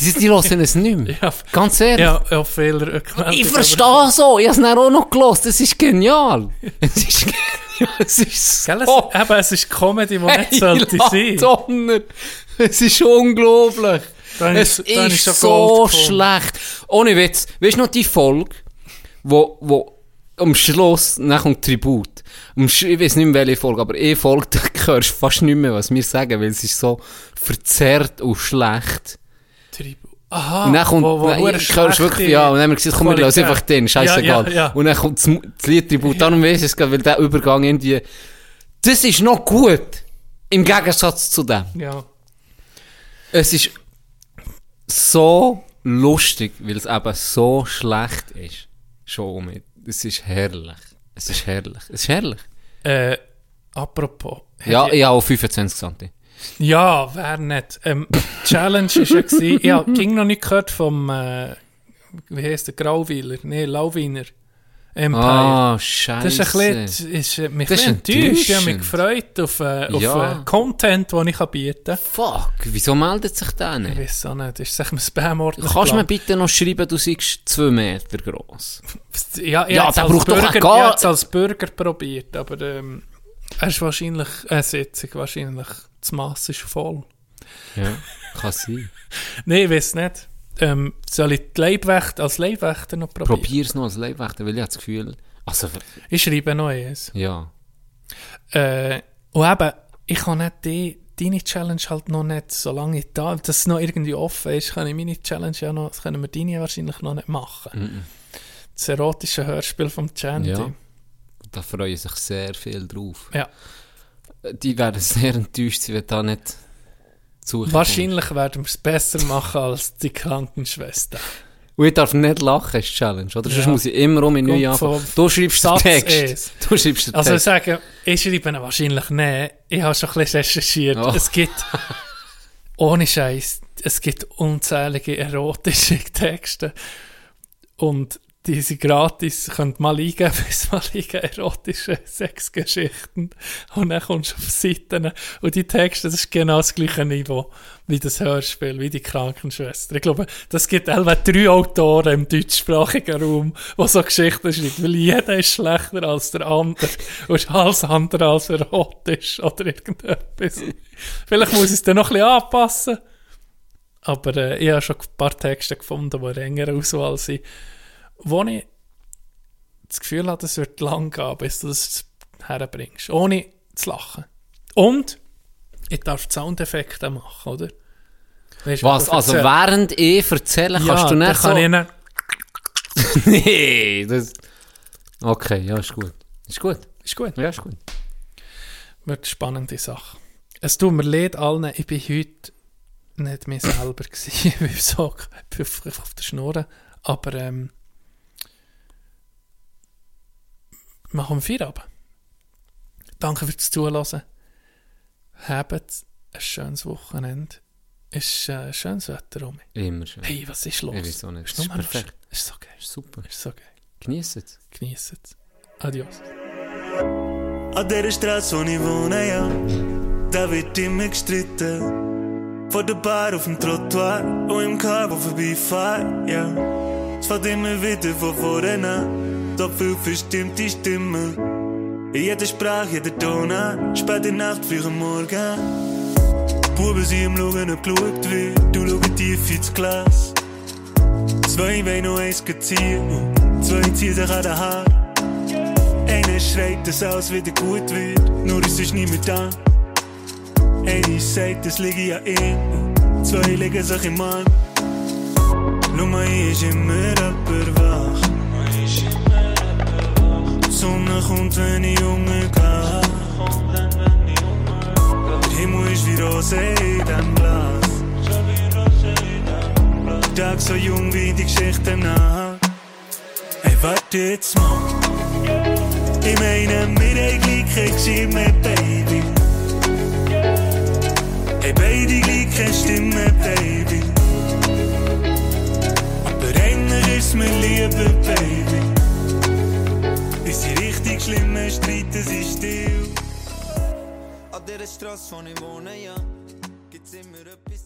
Speaker 2: Die, die hören es nicht mehr.
Speaker 1: Ja,
Speaker 2: Ganz ehrlich.
Speaker 1: ja, ja Fehler. Rückmeldung,
Speaker 2: Ich verstehe so. Ich habe es dann auch noch gelost. Das ist genial. Es ist genial. Es ist
Speaker 1: Gell, es,
Speaker 2: so.
Speaker 1: eben, es ist Comedy, die nicht sollte sein.
Speaker 2: Donner. Es ist unglaublich.
Speaker 1: Da
Speaker 2: Es
Speaker 1: ist- da
Speaker 2: ist,
Speaker 1: ist
Speaker 2: so schlecht. Ohne Witz. Weißt du noch die Folge, wo, wo am Schluss, dann kommt Tribut. Ich weiß nicht mehr welche Folge, aber eh Folge, da hörst du fast nicht mehr, was wir sagen, weil es ist so verzerrt und schlecht.
Speaker 1: Tribu. Aha,
Speaker 2: Und dann kommt,
Speaker 1: wo, wo hure
Speaker 2: ich hörst wirklich, ja, und dann haben wir gesagt, komm, wir lassen einfach den, scheißegal.
Speaker 1: Ja, ja, ja.
Speaker 2: Und dann kommt das, das Lied Tribut, darum weiss ich es weil der Übergang irgendwie, das ist noch gut. Im Gegensatz zu dem.
Speaker 1: Ja.
Speaker 2: Es ist so lustig, weil es eben so schlecht ist. Schon mit. Es ist herrlich. Es ist herrlich. Es ist herrlich.
Speaker 1: Äh, apropos.
Speaker 2: Ja, ich habe auch 25 Cent.
Speaker 1: Ja, wer nicht. Ähm, die Challenge war ja, gewesen, ich ging noch nicht gehört vom, äh, wie heisst der, Grauweiler? Nee, Lauwiner. Empire.
Speaker 2: Ah, scheiße.
Speaker 1: das ist ein bisschen, ist, äh, mich
Speaker 2: Das ist
Speaker 1: enttäuscht. Ich habe mich gefreut auf, äh, auf
Speaker 2: Ja.
Speaker 1: äh, Content, den ich bieten kann.
Speaker 2: Fuck, wieso meldet sich der
Speaker 1: Ich
Speaker 2: nicht?
Speaker 1: weiß auch nicht, ist es ein Spam-Ordner?
Speaker 2: Kannst du mir bitte noch schreiben, du seist 2 Meter gross?
Speaker 1: Ja, ich
Speaker 2: Ja, der braucht doch
Speaker 1: Bürger,
Speaker 2: gar-
Speaker 1: ich hab's als Bürger probiert, aber ähm, er ist wahrscheinlich, eine Sitzung wahrscheinlich, das Mass ist voll.
Speaker 2: Ja, kann sein.
Speaker 1: Nein, ich weiß nicht. Ähm, soll ich die Leibwächter, als Leibwächter noch probieren?
Speaker 2: Probier's noch als Leibwächter, weil ich habe das Gefühl... Also,
Speaker 1: Ich schreibe noch eins.
Speaker 2: ja.
Speaker 1: Äh, und eben, ich kann nicht die, deine Challenge halt noch nicht, solange ich da, dass es noch irgendwie offen ist, kann ich meine Challenge ja noch, können wir deine wahrscheinlich noch nicht machen. Das erotische Hörspiel vom Chanty.
Speaker 2: Ja. Da freuen sich sehr viel drauf.
Speaker 1: Ja.
Speaker 2: Die werden sehr enttäuscht sein, wenn da nicht zu
Speaker 1: Wahrscheinlich werden wir es besser machen als die Krankenschwester.
Speaker 2: Und ich darf nicht lachen, ist die Challenge, oder? Sonst
Speaker 1: Ja.
Speaker 2: muss ich immer um in neu anfangen. Du schreibst den
Speaker 1: Satz
Speaker 2: Text.
Speaker 1: eins.
Speaker 2: Du schreibst den
Speaker 1: Also ich
Speaker 2: Text.
Speaker 1: sage, ich schreibe ihn wahrscheinlich nicht. Ich habe schon ein bisschen recherchiert.
Speaker 2: Oh.
Speaker 1: Es gibt, ohne Scheiß, es gibt unzählige erotische Texte. Und die sind gratis. Könnt mal eingeben, bis mal eingeben, erotische Sexgeschichten. Und dann kommst du auf Seiten. Und die Texte, das ist genau das gleiche Niveau wie das Hörspiel, wie die Krankenschwester. Ich glaube, das gibt etwa drei Autoren im deutschsprachigen Raum, die so Geschichten schreiben. Weil jeder ist schlechter als der andere. Und alles andere als erotisch oder irgendetwas. Vielleicht muss ich es dann noch ein bisschen anpassen. Aber äh, ich habe schon ein paar Texte gefunden, die in enger Auswahl sind, wo ich das Gefühl habe, es wird lang gehen, bis du das herbringst. Ohne zu lachen. Und ich darf Soundeffekte machen, oder? Weißt
Speaker 2: Was?
Speaker 1: du
Speaker 2: Also während ich erzähle,
Speaker 1: ja,
Speaker 2: kannst du nicht so...
Speaker 1: ich
Speaker 2: nee, das... Okay, ja, ist gut. Ist gut.
Speaker 1: Ist gut.
Speaker 2: Ja, ist gut.
Speaker 1: Wird eine spannende Sache. Es tut mir leid allen, ich bin heute nicht mehr selber gewesen. Ich bin so auf der Schnur. Aber ähm, wir machen Feierabend. Danke fürs Zuhören. Habt ein schönes Wochenende. Ist äh, schönes Wetter um.
Speaker 2: Immer schön.
Speaker 1: Hey, was ist los?
Speaker 2: Ich weiß auch nicht.
Speaker 1: Ist
Speaker 2: ist perfekt.
Speaker 1: Ist so geil.
Speaker 2: Ist super.
Speaker 1: Ist so geil.
Speaker 2: Genieß es.
Speaker 1: Genießt es. Adios.
Speaker 5: An dieser Straße, wo ich wohne, ja, da wird immer gestritten. Vor der Bar auf dem Trottoir und im Car, wo vorbeifahrt, ja. Es fährt immer wieder von vorne an, so viel verstimmte Stimmen. In jeder Sprache, jeder Ton an, spät in Nacht, früh am Morgen. Buben sind am Schauen, ob geschaut wird, du schaust tief ins Glas. Zwei wollen noch eins ziehen und zwei ziehen sich an den Haar. Einer schreit, dass alles wieder gut wird, nur es ist niemand da. Einer sagt, es liege ja ihm, zwei legen sich im Mann. Schau mal, hier ist immer jemand wach. Die Sonne kommt, wenn ich umgehe. Der Himmel ist wie Rose in diesem Glas. Der Tag so jung wie die Geschichte nach. Hey, warte jetzt mal. Ich meine, wir haben gleiche Stimme, Baby. Hey, beide gleiche Stimme, Baby. Aber eigentlich ist mir lieber, Baby. Ist die richtig Schlimme streiten sie still.
Speaker 3: An dieser Straße, wo ich wohne, ja, gibt's immer etwas